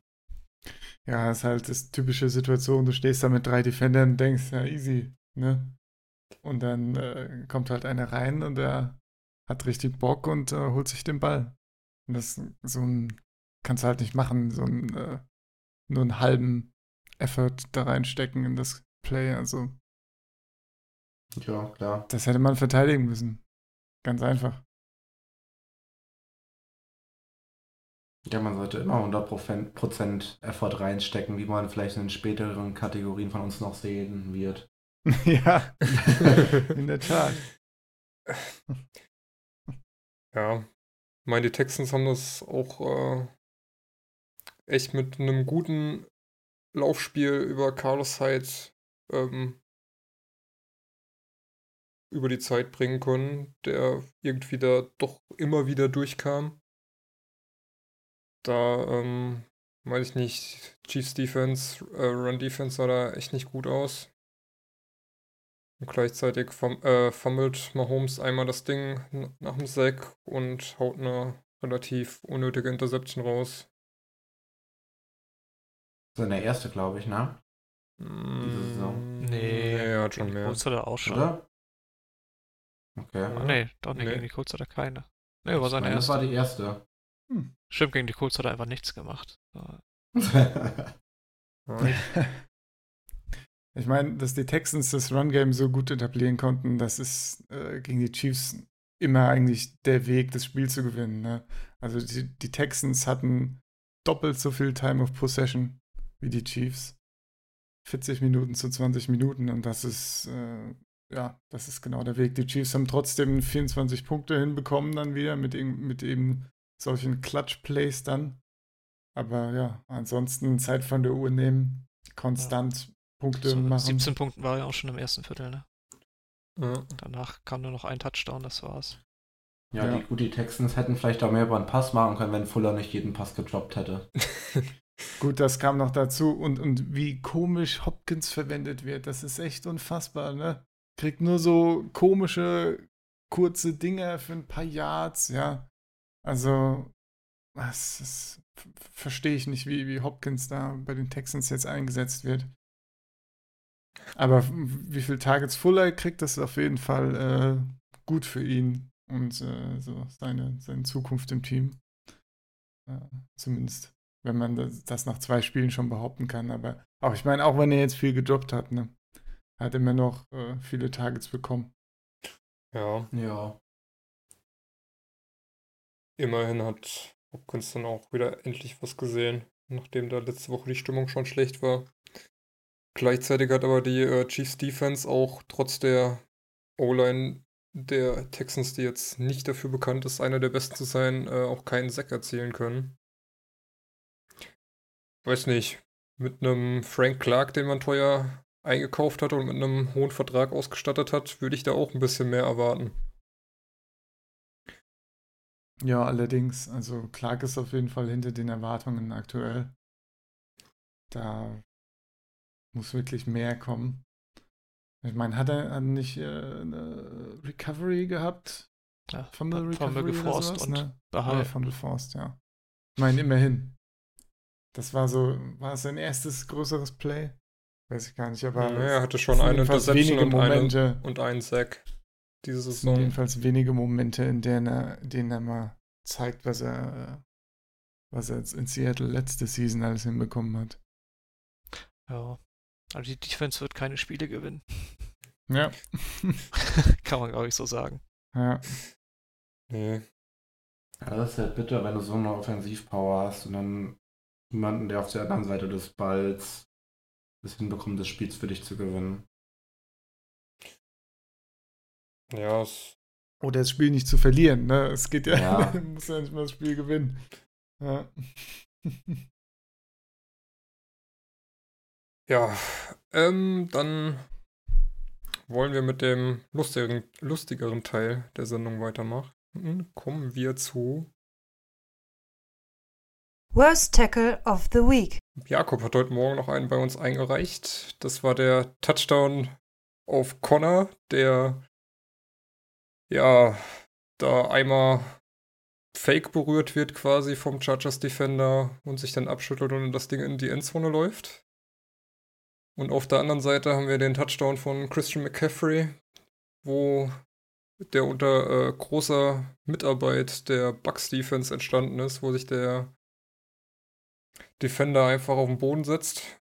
Ja, ist halt das typische Situation, du stehst da mit drei Defendern und denkst, ja, easy, ne? Und dann äh, kommt halt einer rein und der hat richtig Bock und äh, holt sich den Ball. Und das so ein kannst du halt nicht machen, so ein äh, nur einen halben Effort da reinstecken in das Play. Also Ja, klar. das hätte man verteidigen müssen. Ganz einfach. Ja, man sollte immer 100 Prozent Effort reinstecken, wie man vielleicht in den späteren Kategorien von uns noch sehen wird. ja, in der Tat. Ja, ich meine, die Texans haben das auch äh, echt mit einem guten Laufspiel über Carlos Hyde ähm, über die Zeit bringen können, der irgendwie da doch immer wieder durchkam. Da, ähm, weiß ich nicht, Chiefs Defense, äh, Run Defense sah da echt nicht gut aus. Und gleichzeitig fum äh, fummelt Mahomes einmal das Ding nach dem Sack und haut eine relativ unnötige Interception raus. Seine erste, glaube ich, ne? Diese Saison. Nee, Nee, er hat schon mehr. Colts hat er auch schon. Oder? Okay. Ah, nee, doch nicht, Nee. gegen die Colts hat er keine. Nee, war seine meine, das erste. war die erste. Stimmt, gegen die Colts hat er einfach nichts gemacht. Ich- meine, dass die Texans das Run-Game so gut etablieren konnten, das ist äh, gegen die Chiefs immer eigentlich der Weg, das Spiel zu gewinnen. Ne? Also die, die Texans hatten doppelt so viel Time of Possession wie die Chiefs. 40 Minuten zu 20 Minuten und das ist, äh, ja, das ist genau der Weg. Die Chiefs haben trotzdem 24 Punkte hinbekommen dann wieder mit, mit eben solchen Clutch-Plays dann. Aber ja, ansonsten Zeit von der Uhr nehmen, konstant Punkte So, machen. 17 Punkten war er auch schon im ersten Viertel, ne? ja. Danach kam nur noch ein Touchdown, das war's. ja, Ja. Die, gut, die Texans hätten vielleicht auch mehr über einen Pass machen können, wenn Fuller nicht jeden Pass gedroppt hätte. Gut, das kam noch dazu. Und, und wie komisch Hopkins verwendet wird, das ist echt unfassbar, ne? Kriegt nur so komische, kurze Dinger für ein paar Yards, ja. Also, das ist, verstehe ich nicht, wie, wie Hopkins da bei den Texans jetzt eingesetzt wird. Aber wie viel Targets Fuller kriegt, das ist auf jeden Fall äh, gut für ihn und äh, so seine, seine Zukunft im Team. Ja, zumindest wenn man das, das nach zwei Spielen schon behaupten kann. Aber auch, ich meine, auch wenn er jetzt viel gedroppt hat, ne? Er hat immer noch äh, viele Targets bekommen. ja, Ja. Immerhin hat Hopkins dann auch wieder endlich was gesehen, nachdem da letzte Woche die Stimmung schon schlecht war. Gleichzeitig hat aber die äh, Chiefs Defense auch trotz der O-Line der Texans, die jetzt nicht dafür bekannt ist, einer der besten zu sein, äh, auch keinen Sack erzielen können. Weiß nicht, mit einem Frank Clark, den man teuer eingekauft hat und mit einem hohen Vertrag ausgestattet hat, würde ich da auch ein bisschen mehr erwarten. Ja, allerdings, also Clark ist auf jeden Fall hinter den Erwartungen aktuell. Da muss wirklich mehr kommen. Ich meine, hat er nicht äh, eine Recovery gehabt? Ja, Fumble hat Fumble Recovery oder geforst sowas, und ne? Ja, behalten. Fumble Forced, ja. Ich meine, immerhin. Das war so, war es sein erstes größeres Play? Weiß ich gar nicht, aber Ja, er hatte schon eine Interception wenige und Momente. und einen Sack diese Es sind Saison. jedenfalls wenige Momente, in denen er, in denen er mal zeigt, was er, äh, was er jetzt in Seattle letzte Season alles hinbekommen hat. Ja. Also die Defense wird keine Spiele gewinnen. Ja. Kann man, glaube ich, so sagen. ja. Nee. Ja, das ist halt bitter, wenn du so eine Offensivpower hast und dann jemanden, der auf der anderen Seite des Balls es hinbekommt, das Spiels für dich zu gewinnen. Ja, es, Oder das Spiel nicht zu verlieren, ne? Es geht ja, Ja. man muss ja nicht mal das Spiel gewinnen. Ja. ja. Ähm, dann wollen wir mit dem lustigeren, lustigeren Teil der Sendung weitermachen. Kommen wir zu. Worst Tackle of the Week. Jakob hat heute Morgen noch einen bei uns eingereicht. Das war der Touchdown auf Connor, der ja da einmal Fake berührt wird quasi vom Chargers Defender und sich dann abschüttelt und das Ding in die Endzone läuft. Und auf der anderen Seite haben wir den Touchdown von Christian McCaffrey, wo der unter äh, großer Mitarbeit der Bucks Defense entstanden ist, wo sich der Defender einfach auf den Boden setzt,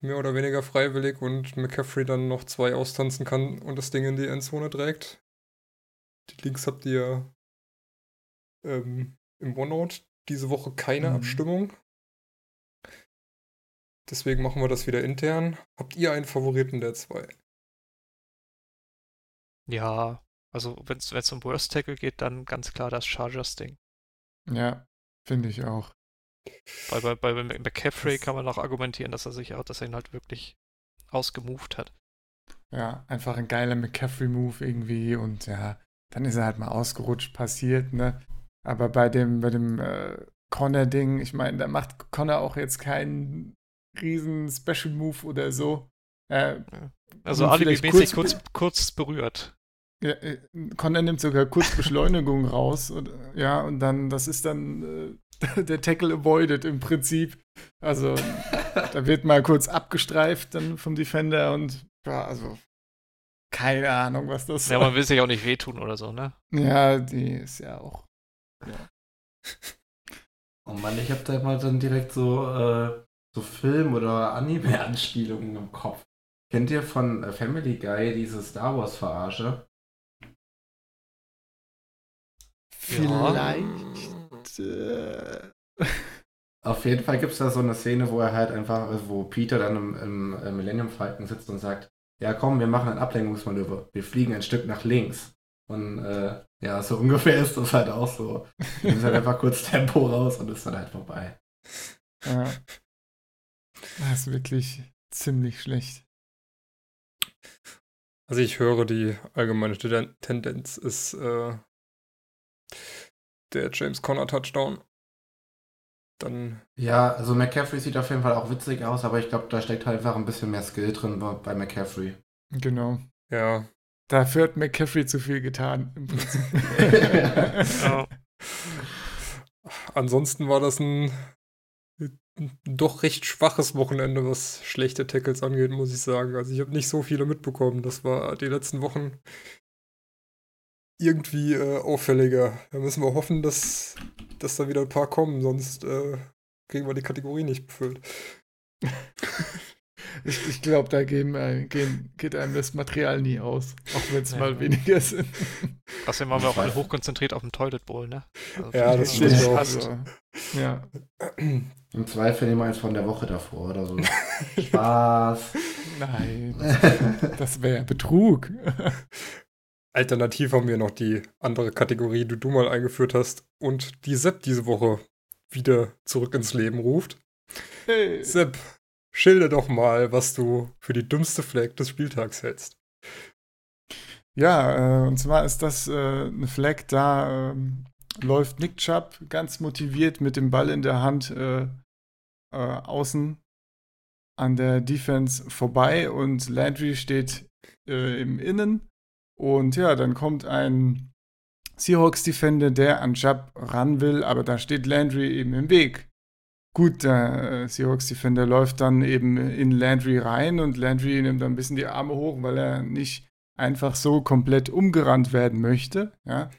mehr oder weniger freiwillig und McCaffrey dann noch zwei austanzen kann und das Ding in die Endzone trägt. Die Links habt ihr ähm, im OneNote. Diese Woche keine Mhm. Abstimmung. Deswegen machen wir das wieder intern. Habt ihr einen Favoriten der zwei? Ja, also wenn es um Worst Tackle geht, dann ganz klar das Chargers-Ding. Ja, finde ich auch. Weil bei, bei Mc- McCaffrey Das- kann man auch argumentieren, dass er sich auch, dass er ihn halt wirklich ausgemoved hat. Ja, einfach ein geiler McCaffrey-Move irgendwie und ja, dann ist er halt mal ausgerutscht, passiert, ne? Aber bei dem, bei dem äh, Connor-Ding, ich meine, da macht Connor auch jetzt keinen riesen Special-Move oder so. Äh, Also alibi-mäßig kurz- kurz, kurz berührt. ja, äh, Connor nimmt sogar kurz Beschleunigung raus und ja, und dann, das ist dann äh, der Tackle avoided im Prinzip. Also, da wird mal kurz abgestreift dann vom Defender und ja, also keine Ahnung, was das Ja, man will sich auch nicht wehtun oder so, ne? Ja, die ist ja auch. Oh Mann, ich hab da immer dann direkt so, äh, so Film- oder Anime-Anspielungen im Kopf. Kennt ihr von äh, Family Guy diese Star Wars-Verarsche? Vielleicht. Äh, Auf jeden Fall gibt es da so eine Szene, wo er halt einfach, wo Peter dann im, im, im Millennium Falcon sitzt und sagt, ja komm, wir machen ein Ablenkungsmanöver. Wir fliegen ein Stück nach links. Und äh, ja, so ungefähr ist das halt auch so. Du nimmst halt einfach kurz Tempo raus und ist dann halt vorbei. ja. Das ist wirklich ziemlich schlecht. Also ich höre, die allgemeine Tenden- Tendenz ist äh, der James Conner Touchdown. Dann, Ja, also McCaffrey sieht auf jeden Fall auch witzig aus, aber ich glaube, da steckt halt einfach ein bisschen mehr Skill drin bei- McCaffrey. Genau. ja, Dafür hat McCaffrey zu viel getan. Ja. ansonsten war das ein doch recht schwaches Wochenende, was schlechte Tackles angeht, muss ich sagen. Also ich habe nicht so viele mitbekommen. Das war die letzten Wochen irgendwie äh, auffälliger. Da müssen wir hoffen, dass, dass da wieder ein paar kommen, sonst äh, kriegen wir die Kategorie nicht befüllt. Ich, ich glaube, da gehen, äh, gehen, geht einem das Material nie aus. Auch wenn es Ja. mal weniger sind. Außerdem waren wir auch alle hochkonzentriert auf dem Toilet Bowl, ne? Also Ja, das stimmt auch. Also, ja. Im Zweifel nehmen wir eins von der Woche davor oder so. Spaß. Nein, das wäre Betrug. Alternativ haben wir noch die andere Kategorie, die du mal eingeführt hast und die Sepp diese Woche wieder zurück ins Leben ruft. Hey. Sepp, schilder doch mal, was du für die dümmste Flag des Spieltags hältst. Ja, äh, und zwar ist das äh, eine Flag, da ähm, läuft Nick Chubb ganz motiviert mit dem Ball in der Hand äh, äh, außen an der Defense vorbei und Landry steht äh, im Innen. Und ja, dann kommt ein Seahawks-Defender, der an Chubb ran will, aber da steht Landry eben im Weg. Gut, der äh, Seahawks-Defender läuft dann eben in Landry rein und Landry nimmt dann ein bisschen die Arme hoch, weil er nicht einfach so komplett umgerannt werden möchte. Ja?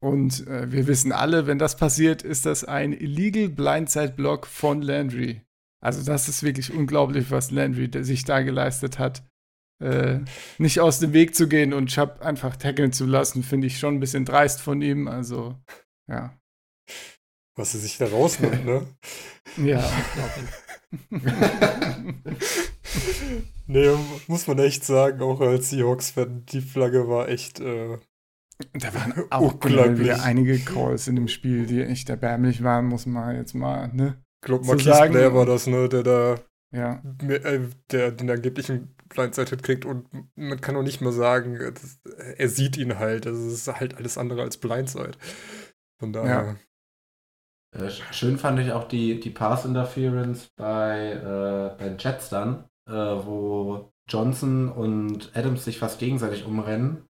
Und äh, wir wissen alle, wenn das passiert, ist das ein illegal Blindside-Block von Landry. Also das ist wirklich unglaublich, was Landry sich da geleistet hat. Äh, nicht aus dem Weg zu gehen und Chubb einfach tackeln zu lassen, finde ich schon ein bisschen dreist von ihm. Also, ja. Was er sich da rausnimmt, ne? Ja. nee, muss man echt sagen, auch als Seahawks-Fan, die Flagge war echt, äh, Da waren auch Unglaublich. wieder einige Calls in dem Spiel, die echt erbärmlich waren, muss man jetzt mal, ne? glaub, Zu Marquise sagen- Blair war das, ne, der da Ja. äh, der den angeblichen Blindside-Hit kriegt und man kann auch nicht mal sagen, äh, das, er sieht ihn halt. Also es ist halt alles andere als Blindside. Von daher. Äh, sch- Schön fand ich auch die, die Pass-Interference bei, äh, bei den Jets dann, äh, wo Johnson und Adams sich fast gegenseitig umrennen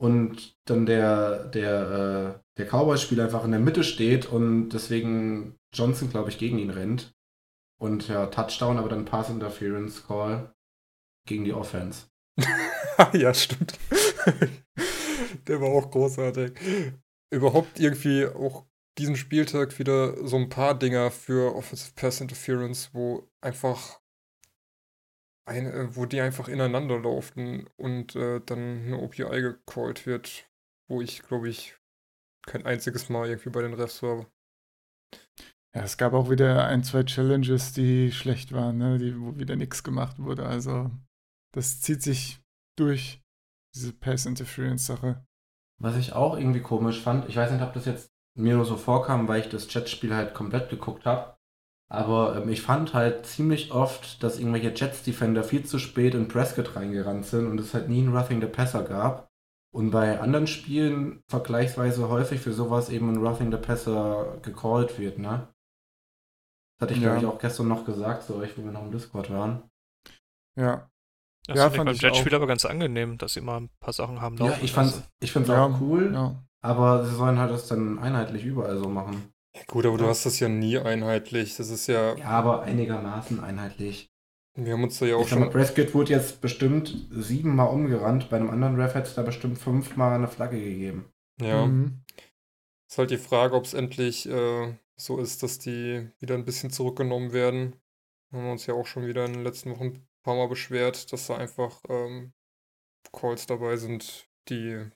und dann der, der, äh, der Cowboys-Spieler einfach in der Mitte steht und deswegen Johnson, glaube ich, gegen ihn rennt. Und ja, Touchdown, aber dann Pass Interference Call gegen die Offense. ja, stimmt. Der war auch großartig. Überhaupt irgendwie auch diesen Spieltag wieder so ein paar Dinger für Offensive Pass Interference, wo einfach eine, äh, wo die einfach ineinander laufen und äh, dann eine OPI gecallt wird, wo ich, glaube ich, kein einziges Mal irgendwie bei den Refs war. Ja, es gab auch wieder ein, zwei Challenges, die schlecht waren, ne? die, wo wieder nichts gemacht wurde. Also, das zieht sich durch, diese Pass-Interference-Sache. Was ich auch irgendwie komisch fand, ich weiß nicht, ob das jetzt mir nur so vorkam, weil ich das Jetspiel halt komplett geguckt habe. Aber ähm, ich fand halt ziemlich oft, dass irgendwelche Jets-Defender viel zu spät in Prescott reingerannt sind und es halt nie einen Roughing the Passer gab. Und bei anderen Spielen vergleichsweise häufig für sowas eben ein Roughing the Passer gecallt wird, ne? Das hatte ich, Ja. glaube ich, auch gestern noch gesagt, zu euch, wo wir noch im Discord waren. Ja, Das Ja, fand ich beim Jetspiel aber ganz angenehm, dass sie mal ein paar Sachen haben Ja, laufen ich fand's, ich find's Ja, auch cool, ja. aber sie sollen halt das dann einheitlich überall so machen. Ja, gut, aber du hast das ja nie einheitlich. Das ist ja, Ja, aber einigermaßen einheitlich. wir haben uns da ja auch Ich sag mal, schon. Prescott wurde jetzt bestimmt siebenmal umgerannt. Bei einem anderen Ref hätte es da bestimmt fünfmal eine Flagge gegeben. Ja. Mhm. Ist halt die Frage, ob es endlich äh, so ist, dass die wieder ein bisschen zurückgenommen werden. Haben wir uns ja auch schon wieder in den letzten Wochen ein paar Mal beschwert, dass da einfach ähm, Calls dabei sind, die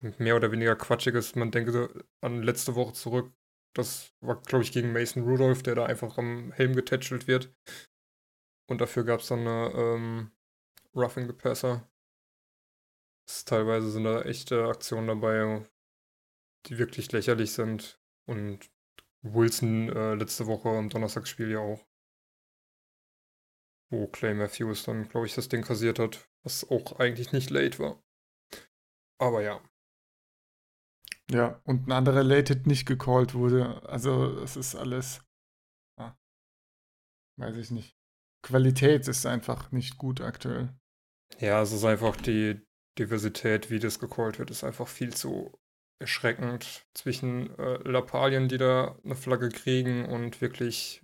mehr oder weniger quatschig ist. Man denke an letzte Woche zurück. Das war, glaube ich, gegen Mason Rudolph, der da einfach am Helm getätschelt wird. Und dafür gab es dann eine ähm, Roughing the Passer. Teilweise sind da echte Aktionen dabei, die wirklich lächerlich sind. Und Wilson äh, letzte Woche am Donnerstagsspiel ja auch. Wo Clay Matthews dann, glaube ich, das Ding kassiert hat, was auch eigentlich nicht late war. Aber ja. Ja, und ein anderer Late Hit nicht gecallt wurde. Also, es ist alles. ah, weiß ich nicht. Qualität ist einfach nicht gut aktuell. Ja, es ist einfach die Diversität, wie das gecallt wird, ist einfach viel zu erschreckend zwischen äh, Lappalien, die da eine Flagge kriegen und wirklich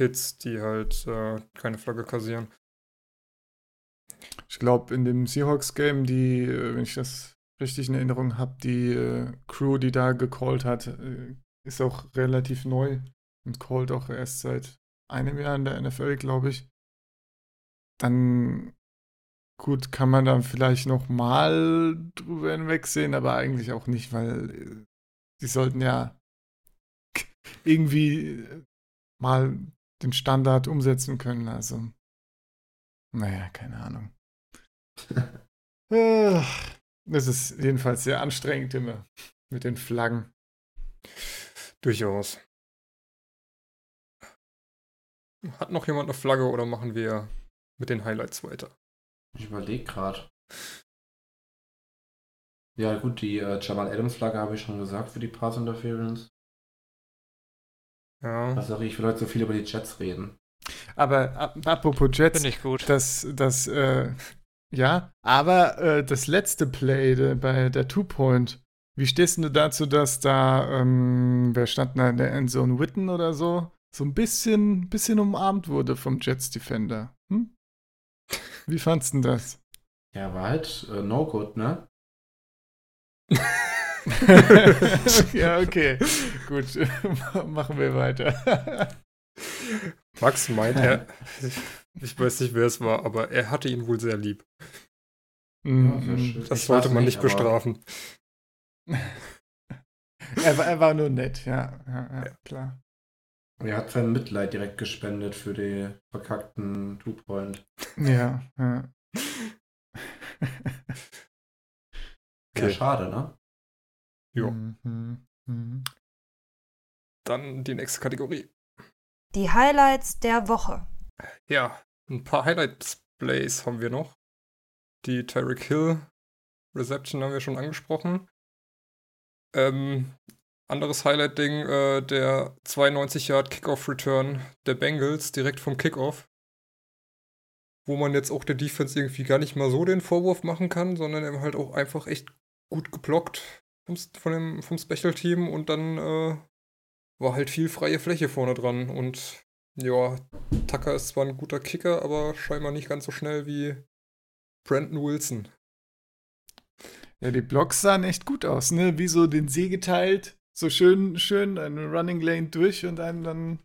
Hits, die halt äh, keine Flagge kassieren. Ich glaube, in dem Seahawks-Game, die, äh, wenn ich das richtig in Erinnerung habe, die äh, Crew, die da gecallt hat, äh, ist auch relativ neu und callt auch erst seit einem Jahr in der NFL, glaube ich. Dann, gut, kann man dann vielleicht noch mal drüber hinwegsehen, aber eigentlich auch nicht, weil äh, die sollten ja irgendwie äh, mal den Standard umsetzen können. Also, naja, keine Ahnung. Es ist jedenfalls sehr anstrengend immer mit den Flaggen. Durchaus. Hat noch jemand eine Flagge oder machen wir mit den Highlights weiter? Ich überlege gerade. Ja, gut, die äh, Jamal Adams-Flagge habe ich schon gesagt für die Pass Interference. Ja. Was sag ich, ich will heute so viel über die Jets reden. Aber ap- apropos Jets, Finde ich gut. das, das, äh, ja, aber äh, das letzte Play de, bei der Two-Point, wie stehst du dazu, dass da, ähm, wer stand da in der Endzone, Witten oder so, so ein bisschen, bisschen umarmt wurde vom Jets-Defender? Hm? Wie fandst du denn das? Ja, war halt äh, no good, ne? ja, okay. Gut, machen wir weiter. Max meint, er, ich weiß nicht, wer es war, aber er hatte ihn wohl sehr lieb. Ja, sehr Mhm. Das Ich sollte man nicht aber- bestrafen. er, war, er war nur nett, ja, ja, ja, Ja. klar. Er hat sein Mitleid direkt gespendet für die verkackten Two-Point. Ja, ja. Ja, Okay. schade, ne? Jo. Mhm, mhm. Dann die nächste Kategorie. Die Highlights der Woche. Ja, ein paar Highlight-Plays haben wir noch. Die Tyreek Hill Reception haben wir schon angesprochen. Ähm, anderes Highlight-Ding, äh, der 92 Yard Kickoff-Return der Bengals direkt vom Kickoff. Wo man jetzt auch der Defense irgendwie gar nicht mal so den Vorwurf machen kann, sondern eben halt auch einfach echt gut geblockt. vom, von dem, vom Special Team und dann äh, war halt viel freie Fläche vorne dran. Und ja, Tucker ist zwar ein guter Kicker, aber scheinbar nicht ganz so schnell wie Brandon Wilson. Ja, die Blocks sahen echt gut aus, ne? Wie so den See geteilt. So schön, schön eine Running Lane durch und dann, dann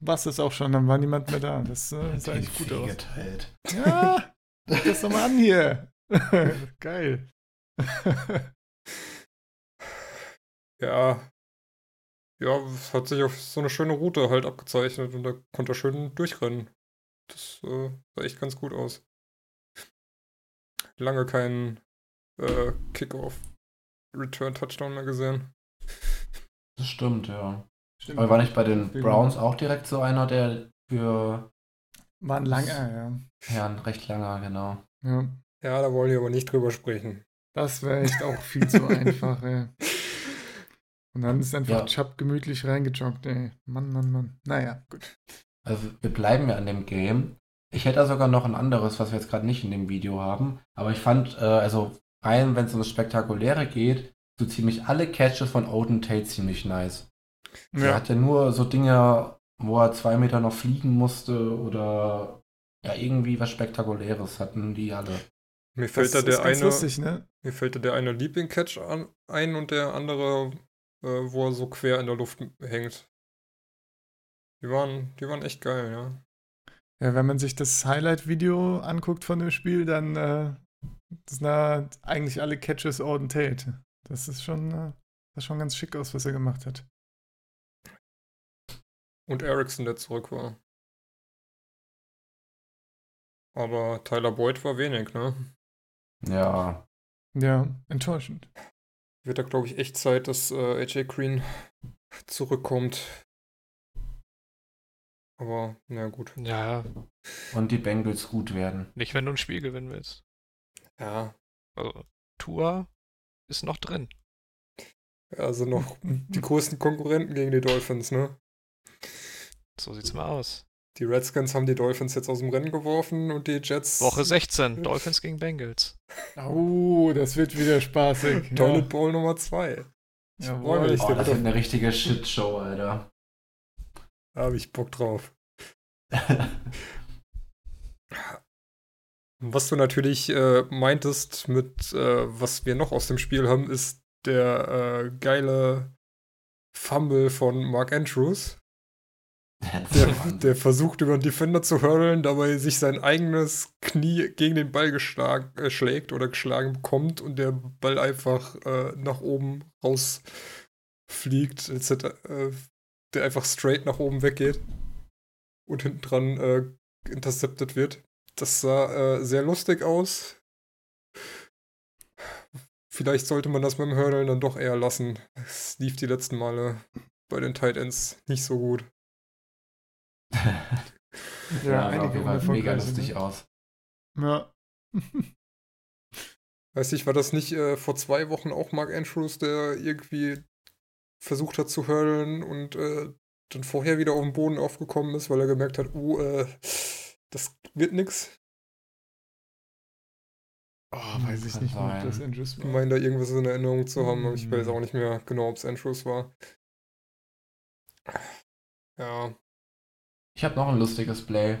war es das auch schon. Dann war niemand mehr da. Das äh, sah echt gut aus. Geteilt. Ja, guck das doch mal an hier. Geil. Ja, ja, es hat sich auf so eine schöne Route halt abgezeichnet und da konnte er schön durchrennen. Das äh, sah echt ganz gut aus. Lange keinen äh, Kickoff Return Touchdown mehr gesehen. Das stimmt, ja. Stimmt. Aber war nicht bei den Browns auch direkt so einer, der für War ein langer, ja. ja, ein recht langer, genau. ja. Ja, da wollen wir aber nicht drüber sprechen. Das wäre echt auch viel zu einfach, ey. Und dann ist einfach Ja. Chubb gemütlich reingejoggt, ey. Mann, Mann, Mann. Naja, gut. Also wir bleiben ja an dem Game. Ich hätte da sogar noch ein anderes, was wir jetzt gerade nicht in dem Video haben. Aber ich fand, äh, also rein, wenn es um das Spektakuläre geht, so ziemlich alle Catches von Odin Tate ziemlich nice. Er Ja, hat ja nur so Dinge, wo er zwei Meter noch fliegen musste oder ja irgendwie was Spektakuläres hatten die alle. Mir fällt das da der eine, lustig, ne? mir fällt da der eine Leaping Catch an, ein und der andere, äh, wo er so quer in der Luft hängt. Die waren, die waren echt geil, ja. Ja, wenn man sich das Highlight-Video anguckt von dem Spiel, dann äh, das sind da eigentlich alle Catches Auden Tate. Das ist schon, äh, das schon ganz schick aus, was er gemacht hat. Und Erickson, der zurück war. Aber Tyler Boyd war wenig, ne? Ja, Ja, enttäuschend. Wird da, glaube ich, echt Zeit, dass äh, AJ Green zurückkommt. Aber, na gut. Ja, und die Bengals gut werden. nicht wenn du ein Spiel gewinnen willst. Ja, Also, Tua ist noch drin. also noch die größten Konkurrenten gegen die Dolphins, ne? So sieht's mal aus. Die Redskins haben die Dolphins jetzt aus dem Rennen geworfen und die Jets. Woche 16, Dolphins gegen Bengals. Oh, das wird wieder spaßig. Toilet Bowl Nummer 2. Jawohl. Wollen wir nicht, Oh, der das wird wird eine richtige Shitshow, Alter. Da habe ich Bock drauf. Was du natürlich äh, meintest mit, äh, was wir noch aus dem Spiel haben, ist der äh, geile Fumble von Mark Andrews. Der, der versucht über den Defender zu hurlen, dabei sich sein eigenes Knie gegen den Ball geschlagen, äh, schlägt oder geschlagen bekommt und der Ball einfach äh, nach oben rausfliegt, etc. Äh, der einfach straight nach oben weggeht und hinten dran äh, intercepted wird. Das sah äh, sehr lustig aus. Vielleicht sollte man das mit dem Hurdlen dann doch eher lassen. Es lief die letzten Male bei den Tight Ends nicht so gut. Ja, sah auf einige Fall mega lustig aus. Ja. Weiß ich, war das nicht äh, vor zwei Wochen auch Mark Andrews, der irgendwie versucht hat zu hurlen und äh, dann vorher wieder auf den Boden aufgekommen ist, weil er gemerkt hat, uh, äh, das wird nix. Oh, weiß ich nicht ob das Andrews Ich war. meine, da irgendwas in Erinnerung zu haben, aber ich weiß Hm. auch nicht mehr genau, ob es Andrews war. Ja, Ich habe noch ein lustiges Play.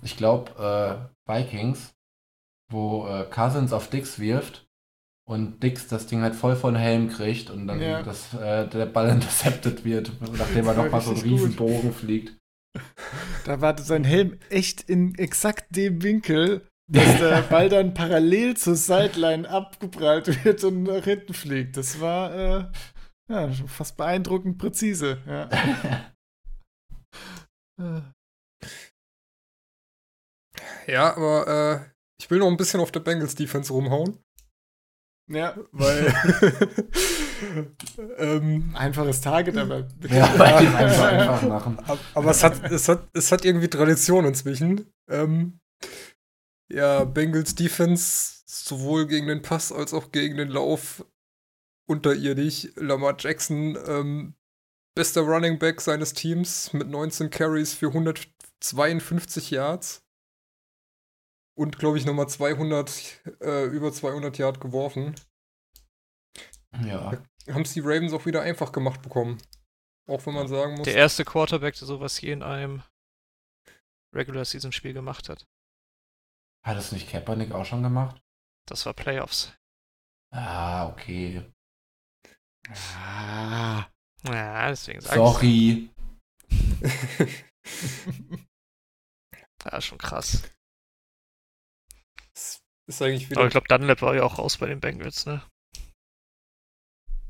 Ich glaube, äh, Vikings, wo äh, Cousins auf Dix wirft und Dix das Ding halt voll von Helm kriegt und dann Ja. das, äh, der Ball intercepted wird, nachdem er nochmal so einen riesen Bogen fliegt. Da war sein Helm echt in exakt dem Winkel, dass der Ball dann parallel zur Sideline abgeprallt wird und nach hinten fliegt. Das war äh, ja, schon fast beeindruckend präzise. Ja. Ja aber äh, ich will noch ein bisschen auf der Bengals Defense rumhauen, ja, weil ähm, einfaches Target, aber ja, weil die einfach einfach machen. Ab- Aber es hat, es hat, es hat irgendwie Tradition inzwischen. Ähm, ja, Bengals Defense sowohl gegen den Pass als auch gegen den Lauf unterirdisch. Lamar Jackson, ähm, bester Running Back seines Teams mit 19 Carries für 152 Yards. Und, glaube ich, nochmal 200, äh, über 200 Yard geworfen. Ja. Haben es die Ravens auch wieder einfach gemacht bekommen. Auch wenn man sagen muss. Der erste Quarterback, der sowas je in einem Regular Season Spiel gemacht hat. Hat es nicht Kaepernick auch schon gemacht? Das war Playoffs. Ah, okay. Ah. Ja, deswegen sag Sorry. ich. Ja, schon krass. Das ist eigentlich wieder. Aber ich glaube, Dunlap war ja auch raus bei den Bengals, ne?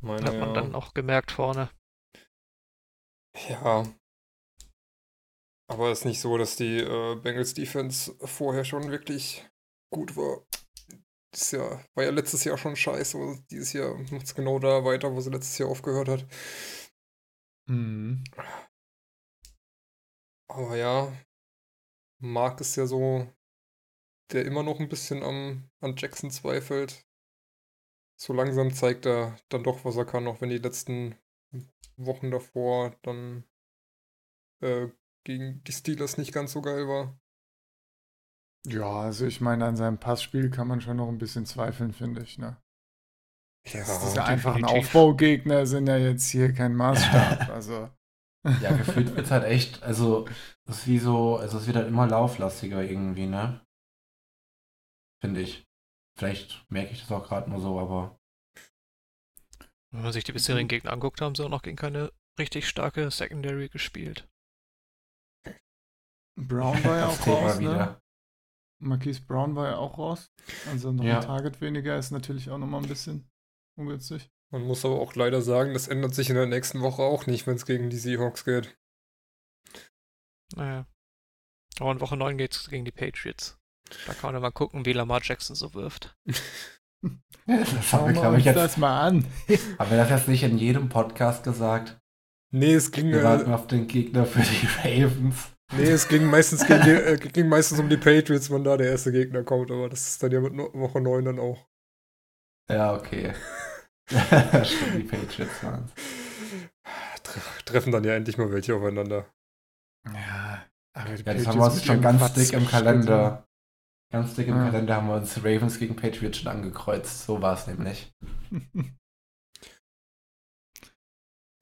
meine, Hat man ja. dann auch gemerkt vorne. Ja. Aber es ist nicht so, dass die äh, Bengals Defense vorher schon wirklich gut war. Das Jahr, war ja letztes Jahr schon scheiße, dieses Jahr macht es genau da weiter, wo sie letztes Jahr aufgehört hat. Mhm. Aber ja, Mark ist ja so, der immer noch ein bisschen am, an Jackson zweifelt. So langsam zeigt er dann doch, was er kann, auch wenn die letzten Wochen davor dann äh, gegen die Steelers nicht ganz so geil war. Ja, also ich meine, an seinem Passspiel kann man schon noch ein bisschen zweifeln, finde ich, ne? Ja, Diese einfachen. Aufbaugegner sind ja jetzt hier kein Maßstab. Also. Ja, gefühlt wird es halt echt, also, es ist wie so, also es wird halt immer lauflastiger irgendwie, ne? Finde ich. Vielleicht merke ich das auch gerade nur so, aber Wenn man sich die bisherigen Gegner anguckt, haben sie auch noch gegen keine richtig starke Secondary gespielt. Brown war ja auch raus, ne? Marquise Brown war ja auch raus. Also noch Ja. ein Target weniger ist natürlich auch nochmal ein bisschen ungünstig. Man muss aber auch leider sagen, das ändert sich in der nächsten Woche auch nicht, wenn es gegen die Seahawks geht. Naja. Aber in Woche 9 geht's gegen die Patriots. Da kann man dann mal gucken, wie Lamar Jackson so wirft. Das haben Schauen wir, wir glaube uns ich, das jetzt, mal an. haben wir das jetzt nicht in jedem Podcast gesagt? Nee, es ging, Wir äh, warten auf den Gegner für die Ravens. nee, es ging meistens gegen die, äh, ging meistens um die Patriots, wenn da der erste Gegner kommt, aber das ist dann ja mit no Woche 9 dann auch. Ja, okay. Stimmt, die Patriots waren Tre treffen dann ja endlich mal welche aufeinander. Ja, aber die Ja, das Patriots haben wir uns schon ganz Quatsch dick im Kalender. Ganz dick im Ja. Kalender haben wir uns Ravens gegen Patriots schon angekreuzt. So war es nämlich.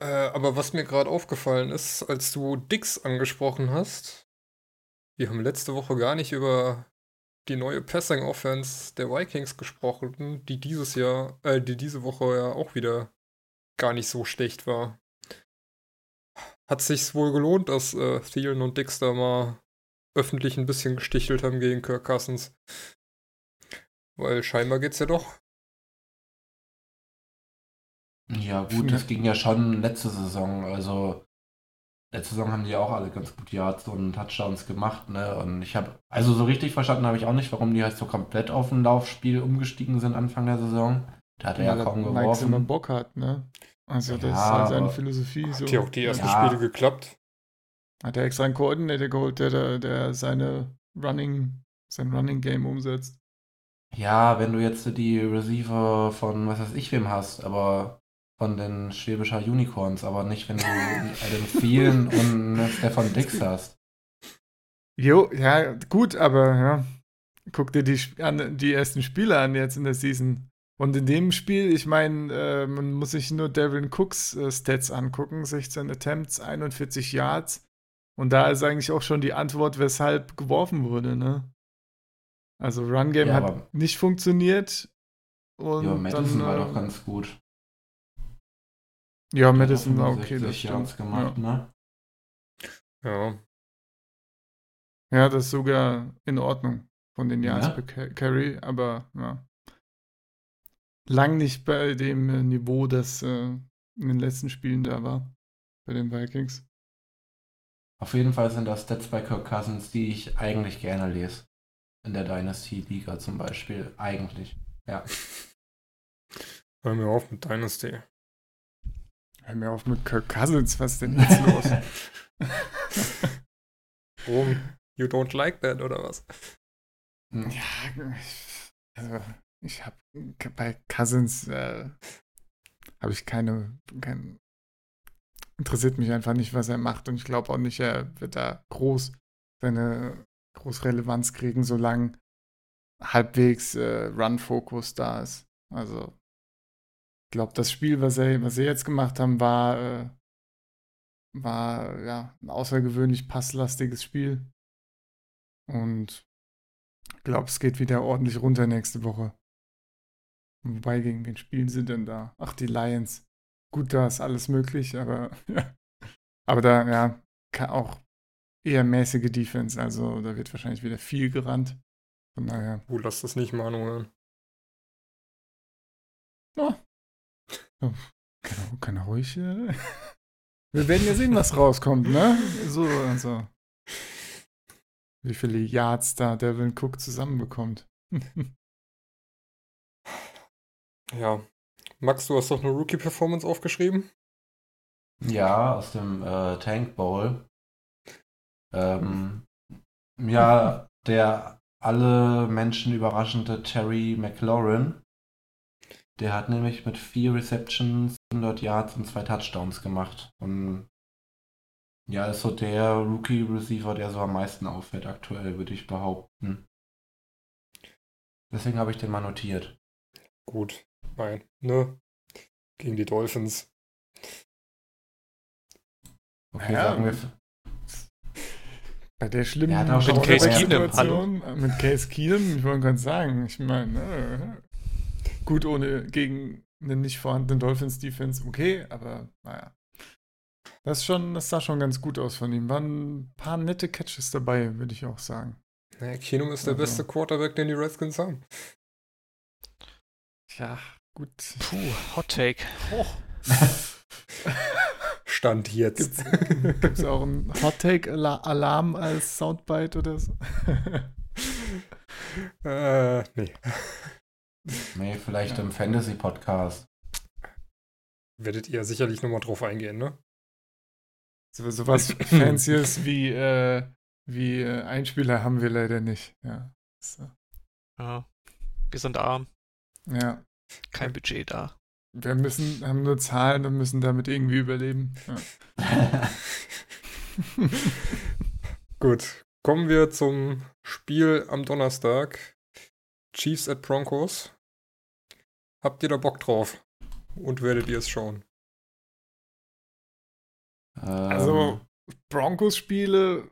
Äh, aber was mir gerade aufgefallen ist, als du Dix angesprochen hast, wir haben letzte Woche gar nicht über die neue Passing Offense der Vikings gesprochen, die dieses Jahr, äh, die diese Woche ja auch wieder gar nicht so schlecht war. Hat sich's wohl gelohnt, dass äh, Thielen und Dix da mal öffentlich ein bisschen gestichelt haben gegen Kirk Cousins? Weil scheinbar geht's ja doch. Ja, gut, das ging ja schon letzte Saison. Also, letzte Saison haben die ja auch alle ganz gut Yards und Touchdowns gemacht, ne? Und ich habe, also so richtig verstanden habe ich auch nicht, warum die halt so komplett auf ein Laufspiel umgestiegen sind Anfang der Saison. Da hat er ja, Weil kaum Mike Zimmer geworfen. Bock hat, ne? Also das Ja, ist halt seine Philosophie. So. Hat ja auch die ersten Ja. Spiele geklappt. Hat er extra einen Koordinator geholt, der, der, der seine Running, sein Running Game umsetzt. Ja, wenn du jetzt die Receiver von was weiß ich wem hast, aber von den Schwäbischer Unicorns, aber nicht, wenn du Adam Thielen und Stefan Dix hast. Jo, ja, gut, aber ja. Guck dir die, an, die ersten Spiele an jetzt in der Season. Und in dem Spiel, ich meine, äh, man muss sich nur Devin Cooks äh, Stats angucken: 16 Attempts, 41 Yards. Und da ist eigentlich auch schon die Antwort, weshalb geworfen wurde, ne? Also Run Game Ja, hat nicht funktioniert. Und Ja, Madison dann, war äh, doch ganz gut. Ja, Madison war 65 okay, das stimmt. gemacht, ja. ne? Ja. ja, das ist sogar in Ordnung von den Yards Ja. per Ca- Carry, aber ja. Lang nicht bei dem äh, Niveau, das äh, in den letzten Spielen da war. Bei den Vikings. Auf jeden Fall sind das Stats bei Kirk Cousins, die ich eigentlich gerne lese. In der Dynasty-Liga zum Beispiel. Eigentlich. Ja. Hör mir auf mit Dynasty. Hör mir auf mit Kirk Cousins, was ist denn jetzt los? Warum? You don't like that, oder was? Hm. ja, also ich habe bei Cousins äh, habe ich keine, kein, interessiert mich einfach nicht, was er macht und ich glaube auch nicht, er wird da groß seine groß Relevanz kriegen, solange halbwegs äh, Run-Fokus da ist. Also glaube, das Spiel, was sie, was sie jetzt gemacht haben, war, äh, war ja ein außergewöhnlich passlastiges Spiel. Und ich glaube, es geht wieder ordentlich runter nächste Woche. Wobei, gegen wen spielen sie denn da? Ach, die Lions. Gut, da ist alles möglich, aber aber da, ja, kann auch eher mäßige Defense. Also da wird wahrscheinlich wieder viel gerannt. Von daher. Uh, lass das nicht Manu hören. Oh. Oh, er ruhig. Äh, wir werden ja sehen, was rauskommt, ne? So, also. Wie viele Yards da Devin Cook zusammenbekommt. Ja. Max, du hast doch eine Rookie-Performance aufgeschrieben? Ja, aus dem äh, Tank Bowl. Ähm, ja, der alle Menschen überraschende Terry McLaurin. Der hat nämlich mit vier Receptions, 100 Yards und zwei Touchdowns gemacht. Und ja, ist so der Rookie-Receiver, der so am meisten auffällt aktuell, würde ich behaupten. Deswegen habe ich den mal notiert. Gut. Nein, ne? Gegen die Dolphins. Okay, Ja. sagen wir. Bei der schlimmen Er hat auch schon Mit Case Keenum, Mit Case Keenum, ich wollte gerade sagen, ich meine, äh, gut ohne gegen eine nicht vorhandene Dolphins-Defense, okay, aber naja. Das, ist schon, das sah schon ganz gut aus von ihm. Waren ein paar nette Catches dabei, würde ich auch sagen. Naja, Keenum ist der Also. beste Quarterback, den die Redskins haben. Ja, gut. Puh, Hot Take. Stand jetzt. Gibt es auch einen Hot-Take-Alarm als Soundbite oder so? äh, nee. Nee, vielleicht Ja. im Fantasy-Podcast. Werdet ihr sicherlich nochmal drauf eingehen, ne? So, sowas Fancyes wie, äh, wie äh, Einspieler haben wir leider nicht. Ja. So. Ja. Wir sind arm. ja. Kein Budget da. Wir müssen, haben nur Zahlen und müssen damit irgendwie überleben. Ja. Gut. Kommen wir zum Spiel am Donnerstag. Chiefs at Broncos. Habt ihr da Bock drauf? Und werdet ihr es schauen? Also, Broncos-Spiele?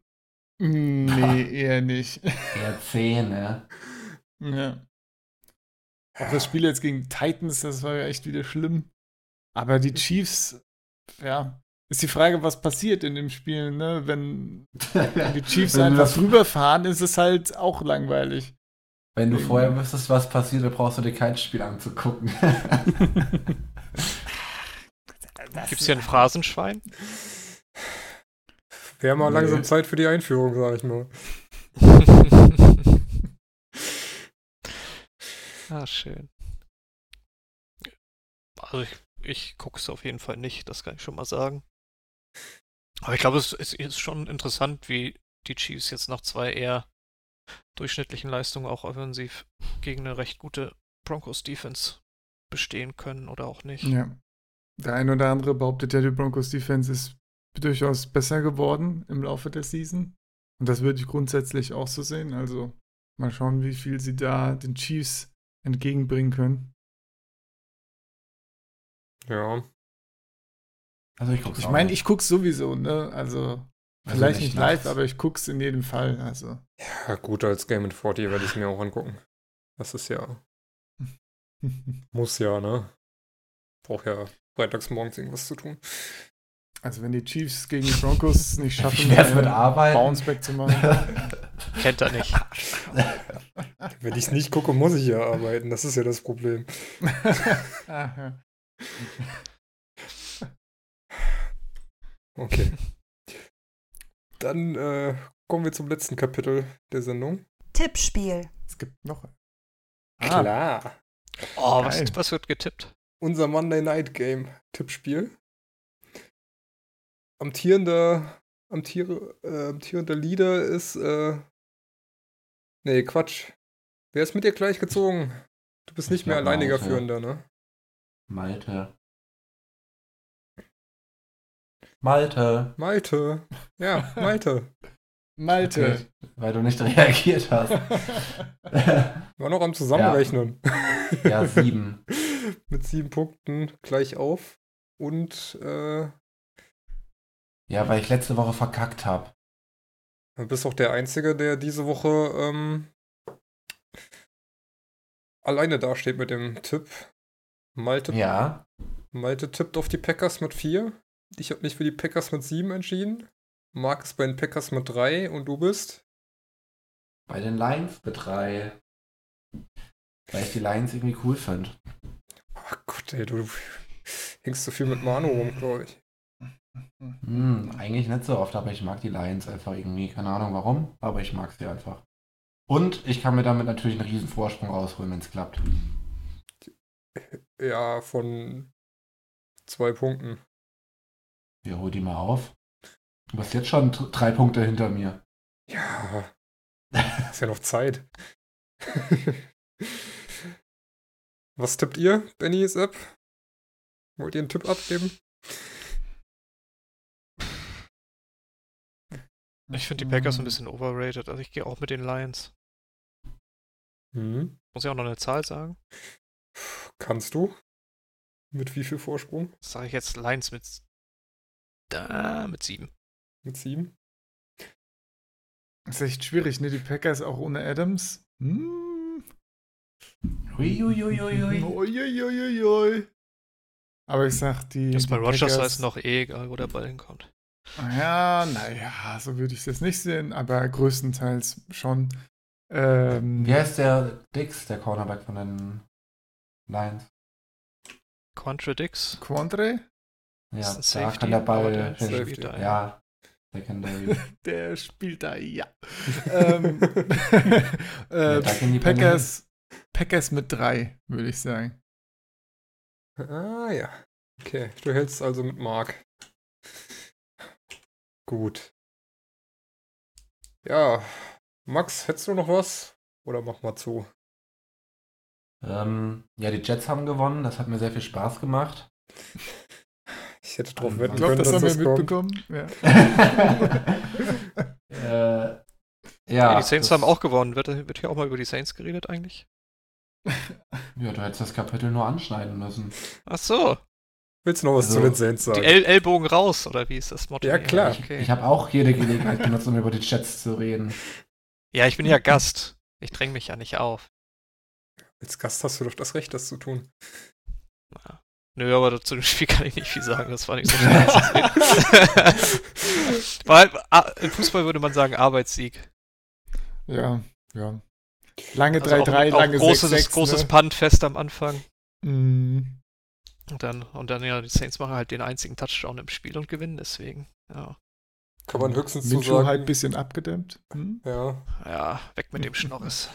mm, Nee, eher nicht. Ja, 10, ne? ja. Auch das Spiel jetzt gegen Titans, das war ja echt wieder schlimm. Aber die Chiefs, ja, ist die Frage, was passiert in dem Spiel, ne? Wenn, wenn die Chiefs einfach rüberfahren, ist es halt auch langweilig. Wenn du vorher wüsstest, was passiert, dann brauchst du dir kein Spiel anzugucken. Gibt's hier ein Phrasenschwein? Wäre mal Nee. langsam Zeit für die Einführung, sag ich mal. ah, schön. Also ich, ich gucke es auf jeden Fall nicht, das kann ich schon mal sagen. Aber ich glaube, es, es ist schon interessant, wie die Chiefs jetzt nach zwei eher durchschnittlichen Leistungen auch offensiv gegen eine recht gute Broncos-Defense bestehen können oder auch nicht. Ja. Der ein oder andere behauptet ja, die Broncos Defense ist durchaus besser geworden im Laufe der Season. Und das würde ich grundsätzlich auch so sehen. Also mal schauen, wie viel sie da den Chiefs entgegenbringen können. Ja. Also ich Ich meine, ich guck's sowieso, ne? Also Also vielleicht nicht live, aber ich guck's in jedem Fall. Also. Ja, gut, als Game in 40 werde ich mir auch angucken. Das ist ja, muss ja, ne? Braucht ja freitags morgens irgendwas zu tun. Also wenn die Chiefs gegen die Broncos nicht schaffen, mit einen? Bounceback zu machen. Kennt er nicht. Wenn ich es nicht gucke, muss ich ja arbeiten. Das ist ja das Problem. Aha. Okay. Dann äh, kommen wir zum letzten Kapitel der Sendung. Tippspiel. Es gibt noch. Klar. Oh, was, was wird getippt? Unser Monday Night Game Tippspiel. Amtierender, amtiere, äh, amtierender Leader ist, äh, nee, Quatsch. Wer ist mit dir gleich gezogen? Du bist nicht Ich mehr alleiniger Malte. Führender, ne? Malte. Malte. Malte. Ja, Malte. Malte. Okay, weil du nicht reagiert hast. War noch am Zusammenrechnen. ja, sieben. mit sieben Punkten gleich auf. Und äh, Ja, weil ich letzte Woche verkackt habe. du bist auch der Einzige, der diese Woche ähm, alleine dasteht mit dem Tipp. Malte, Ja. Malte tippt auf die Packers mit vier. Ich habe mich für die Packers mit sieben entschieden. Marc ist bei den Packers mit drei und du bist? Bei den Lions mit drei. Weil ich die Lions irgendwie cool finde. Oh Gott, ey, du hängst so viel mit Manu rum, glaube ich. Hm, eigentlich nicht so oft, aber ich mag die Lions einfach irgendwie. Keine Ahnung warum, aber ich mag sie einfach. Und ich kann mir damit natürlich einen riesen Vorsprung rausholen, wenn es klappt. Ja, von zwei Punkten. Ja, hol die mal auf. Du bist jetzt schon drei Punkte hinter mir. Ja, ist ja noch Zeit. Was tippt ihr, Benny ist ab? Wollt ihr einen Tipp abgeben? Ich finde die Packers ein bisschen overrated, also ich gehe auch mit den Lions. Hm. Muss ich auch noch eine Zahl sagen? Kannst du? Mit wie viel Vorsprung? Das sage ich jetzt Lions mit. Da, mit sieben. Mit sieben? ist echt schwierig, ne? Die Packers auch ohne Adams. Hm. Uiuiuiui. Uiuiuiui. Aber ich sag, die. Das bei Rogers Packers- ist noch eh egal, wo der Ball hinkommt. Ja, naja, so würde ich es jetzt nicht sehen, aber größtenteils schon. Ähm, Wie heißt der Dix, der Cornerback von den Lions? Quantradix? Quandre? Ja, Ist ein da kann der Ball der spielt da, ja. Ja, Secondary. Der spielt da, ja. ähm, Ja, äh, da die Packers, Packers mit drei, würde ich sagen. Ah ja. Okay, du hältst also mit Mark. Gut. Ja, Max, hättest du noch was? Oder mach mal zu. ähm, ja, die Jets haben gewonnen. Das hat mir sehr viel Spaß gemacht. Ich hätte drauf Ich wetten Ich glaube, können, das dass haben wir das kommt. mitbekommen. Ja. äh, ja, die Saints das- haben auch gewonnen. Wird, wird hier auch mal über die Saints geredet eigentlich? Ja, du hättest das Kapitel nur anschneiden müssen. Ach so. Willst du noch was Also, zu den Saints sagen? Die El Ellbogen raus, oder wie ist das Motto? Ja, klar. Okay. Ich habe auch jede Gelegenheit genutzt, um über die Jets zu reden. ja, ich bin ja Gast. Ich dränge mich ja nicht auf. Als Gast hast du doch das Recht, das zu tun. Ja. Nö, aber zu dem Spiel kann ich nicht viel sagen. Das war nicht so schwer. war halt, ah, Im Fußball würde man sagen Arbeitssieg. ja, ja. Lange Also 3-3, auch, auch lange großes, 6-6. großes ne? Puntfest am Anfang. Mm, Und dann, und dann, ja, die Saints machen halt den einzigen Touchdown im Spiel und gewinnen deswegen. Ja, Kann man höchstens so Minshew sagen. halt ein bisschen abgedämmt. Hm? ja, ja weg mit dem Schnorres.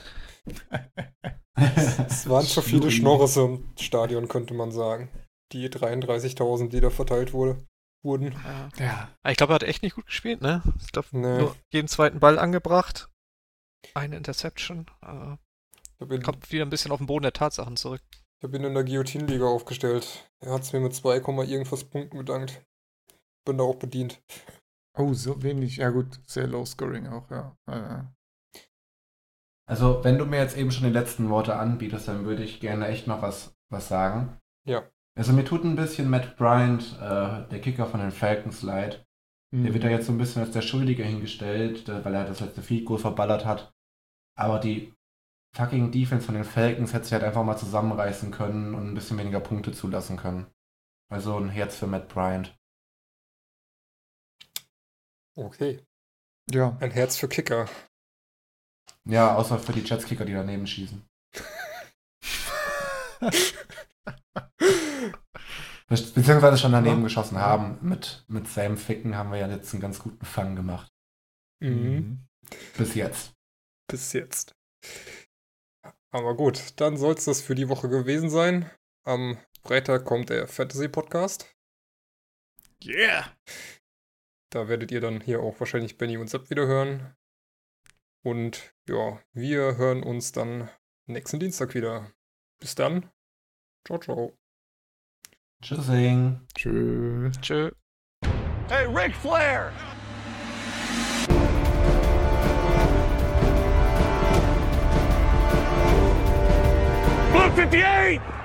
es waren zu viele Schnorres im Stadion, könnte man sagen. Die 33.000, die da verteilt wurde, wurden. Ja. Ja, Aber Ich glaube, er hat echt nicht gut gespielt, ne? Ich glaube, Nee. nur jeden zweiten Ball angebracht. Eine Interception. Äh, kommt wieder ein bisschen auf den Boden der Tatsachen zurück. ich hab ihn in der Guillotine-Liga aufgestellt. Er hat es mir mit 2, irgendwas Punkten bedankt. Bin da auch bedient. Oh, so wenig. Ja gut, sehr low scoring auch, ja. ja, ja. Also, wenn du mir jetzt eben schon die letzten Worte anbietest, dann würde ich gerne echt noch was, was sagen. Ja. Also, mir tut ein bisschen Matt Bryant, äh, der Kicker von den Falcons, leid. Mhm. Der wird da jetzt so ein bisschen als der Schuldige hingestellt, äh, weil er das letzte Field Goal verballert hat. Aber die fucking Defense von den Falcons hätte sich halt einfach mal zusammenreißen können und ein bisschen weniger Punkte zulassen können. Also ein Herz für Matt Bryant. Okay. Ja, Ein Herz für Kicker. Ja, außer für die Jetskicker, die daneben schießen. Be- Beziehungsweise schon daneben geschossen haben. Mit, mit Sam Ficken haben wir ja jetzt einen ganz guten Fang gemacht. Mhm. Bis jetzt. Bis jetzt. Aber gut, dann soll es das für die Woche gewesen sein. Am Freitag kommt der Fantasy Podcast. Yeah! Da werdet ihr dann hier auch wahrscheinlich Benny und Sepp wieder hören. Und ja, wir hören uns dann nächsten Dienstag wieder. Bis dann. Ciao, ciao. Tschüssing. Tschö. Tschö. Hey, Ric Flair! Blue 58!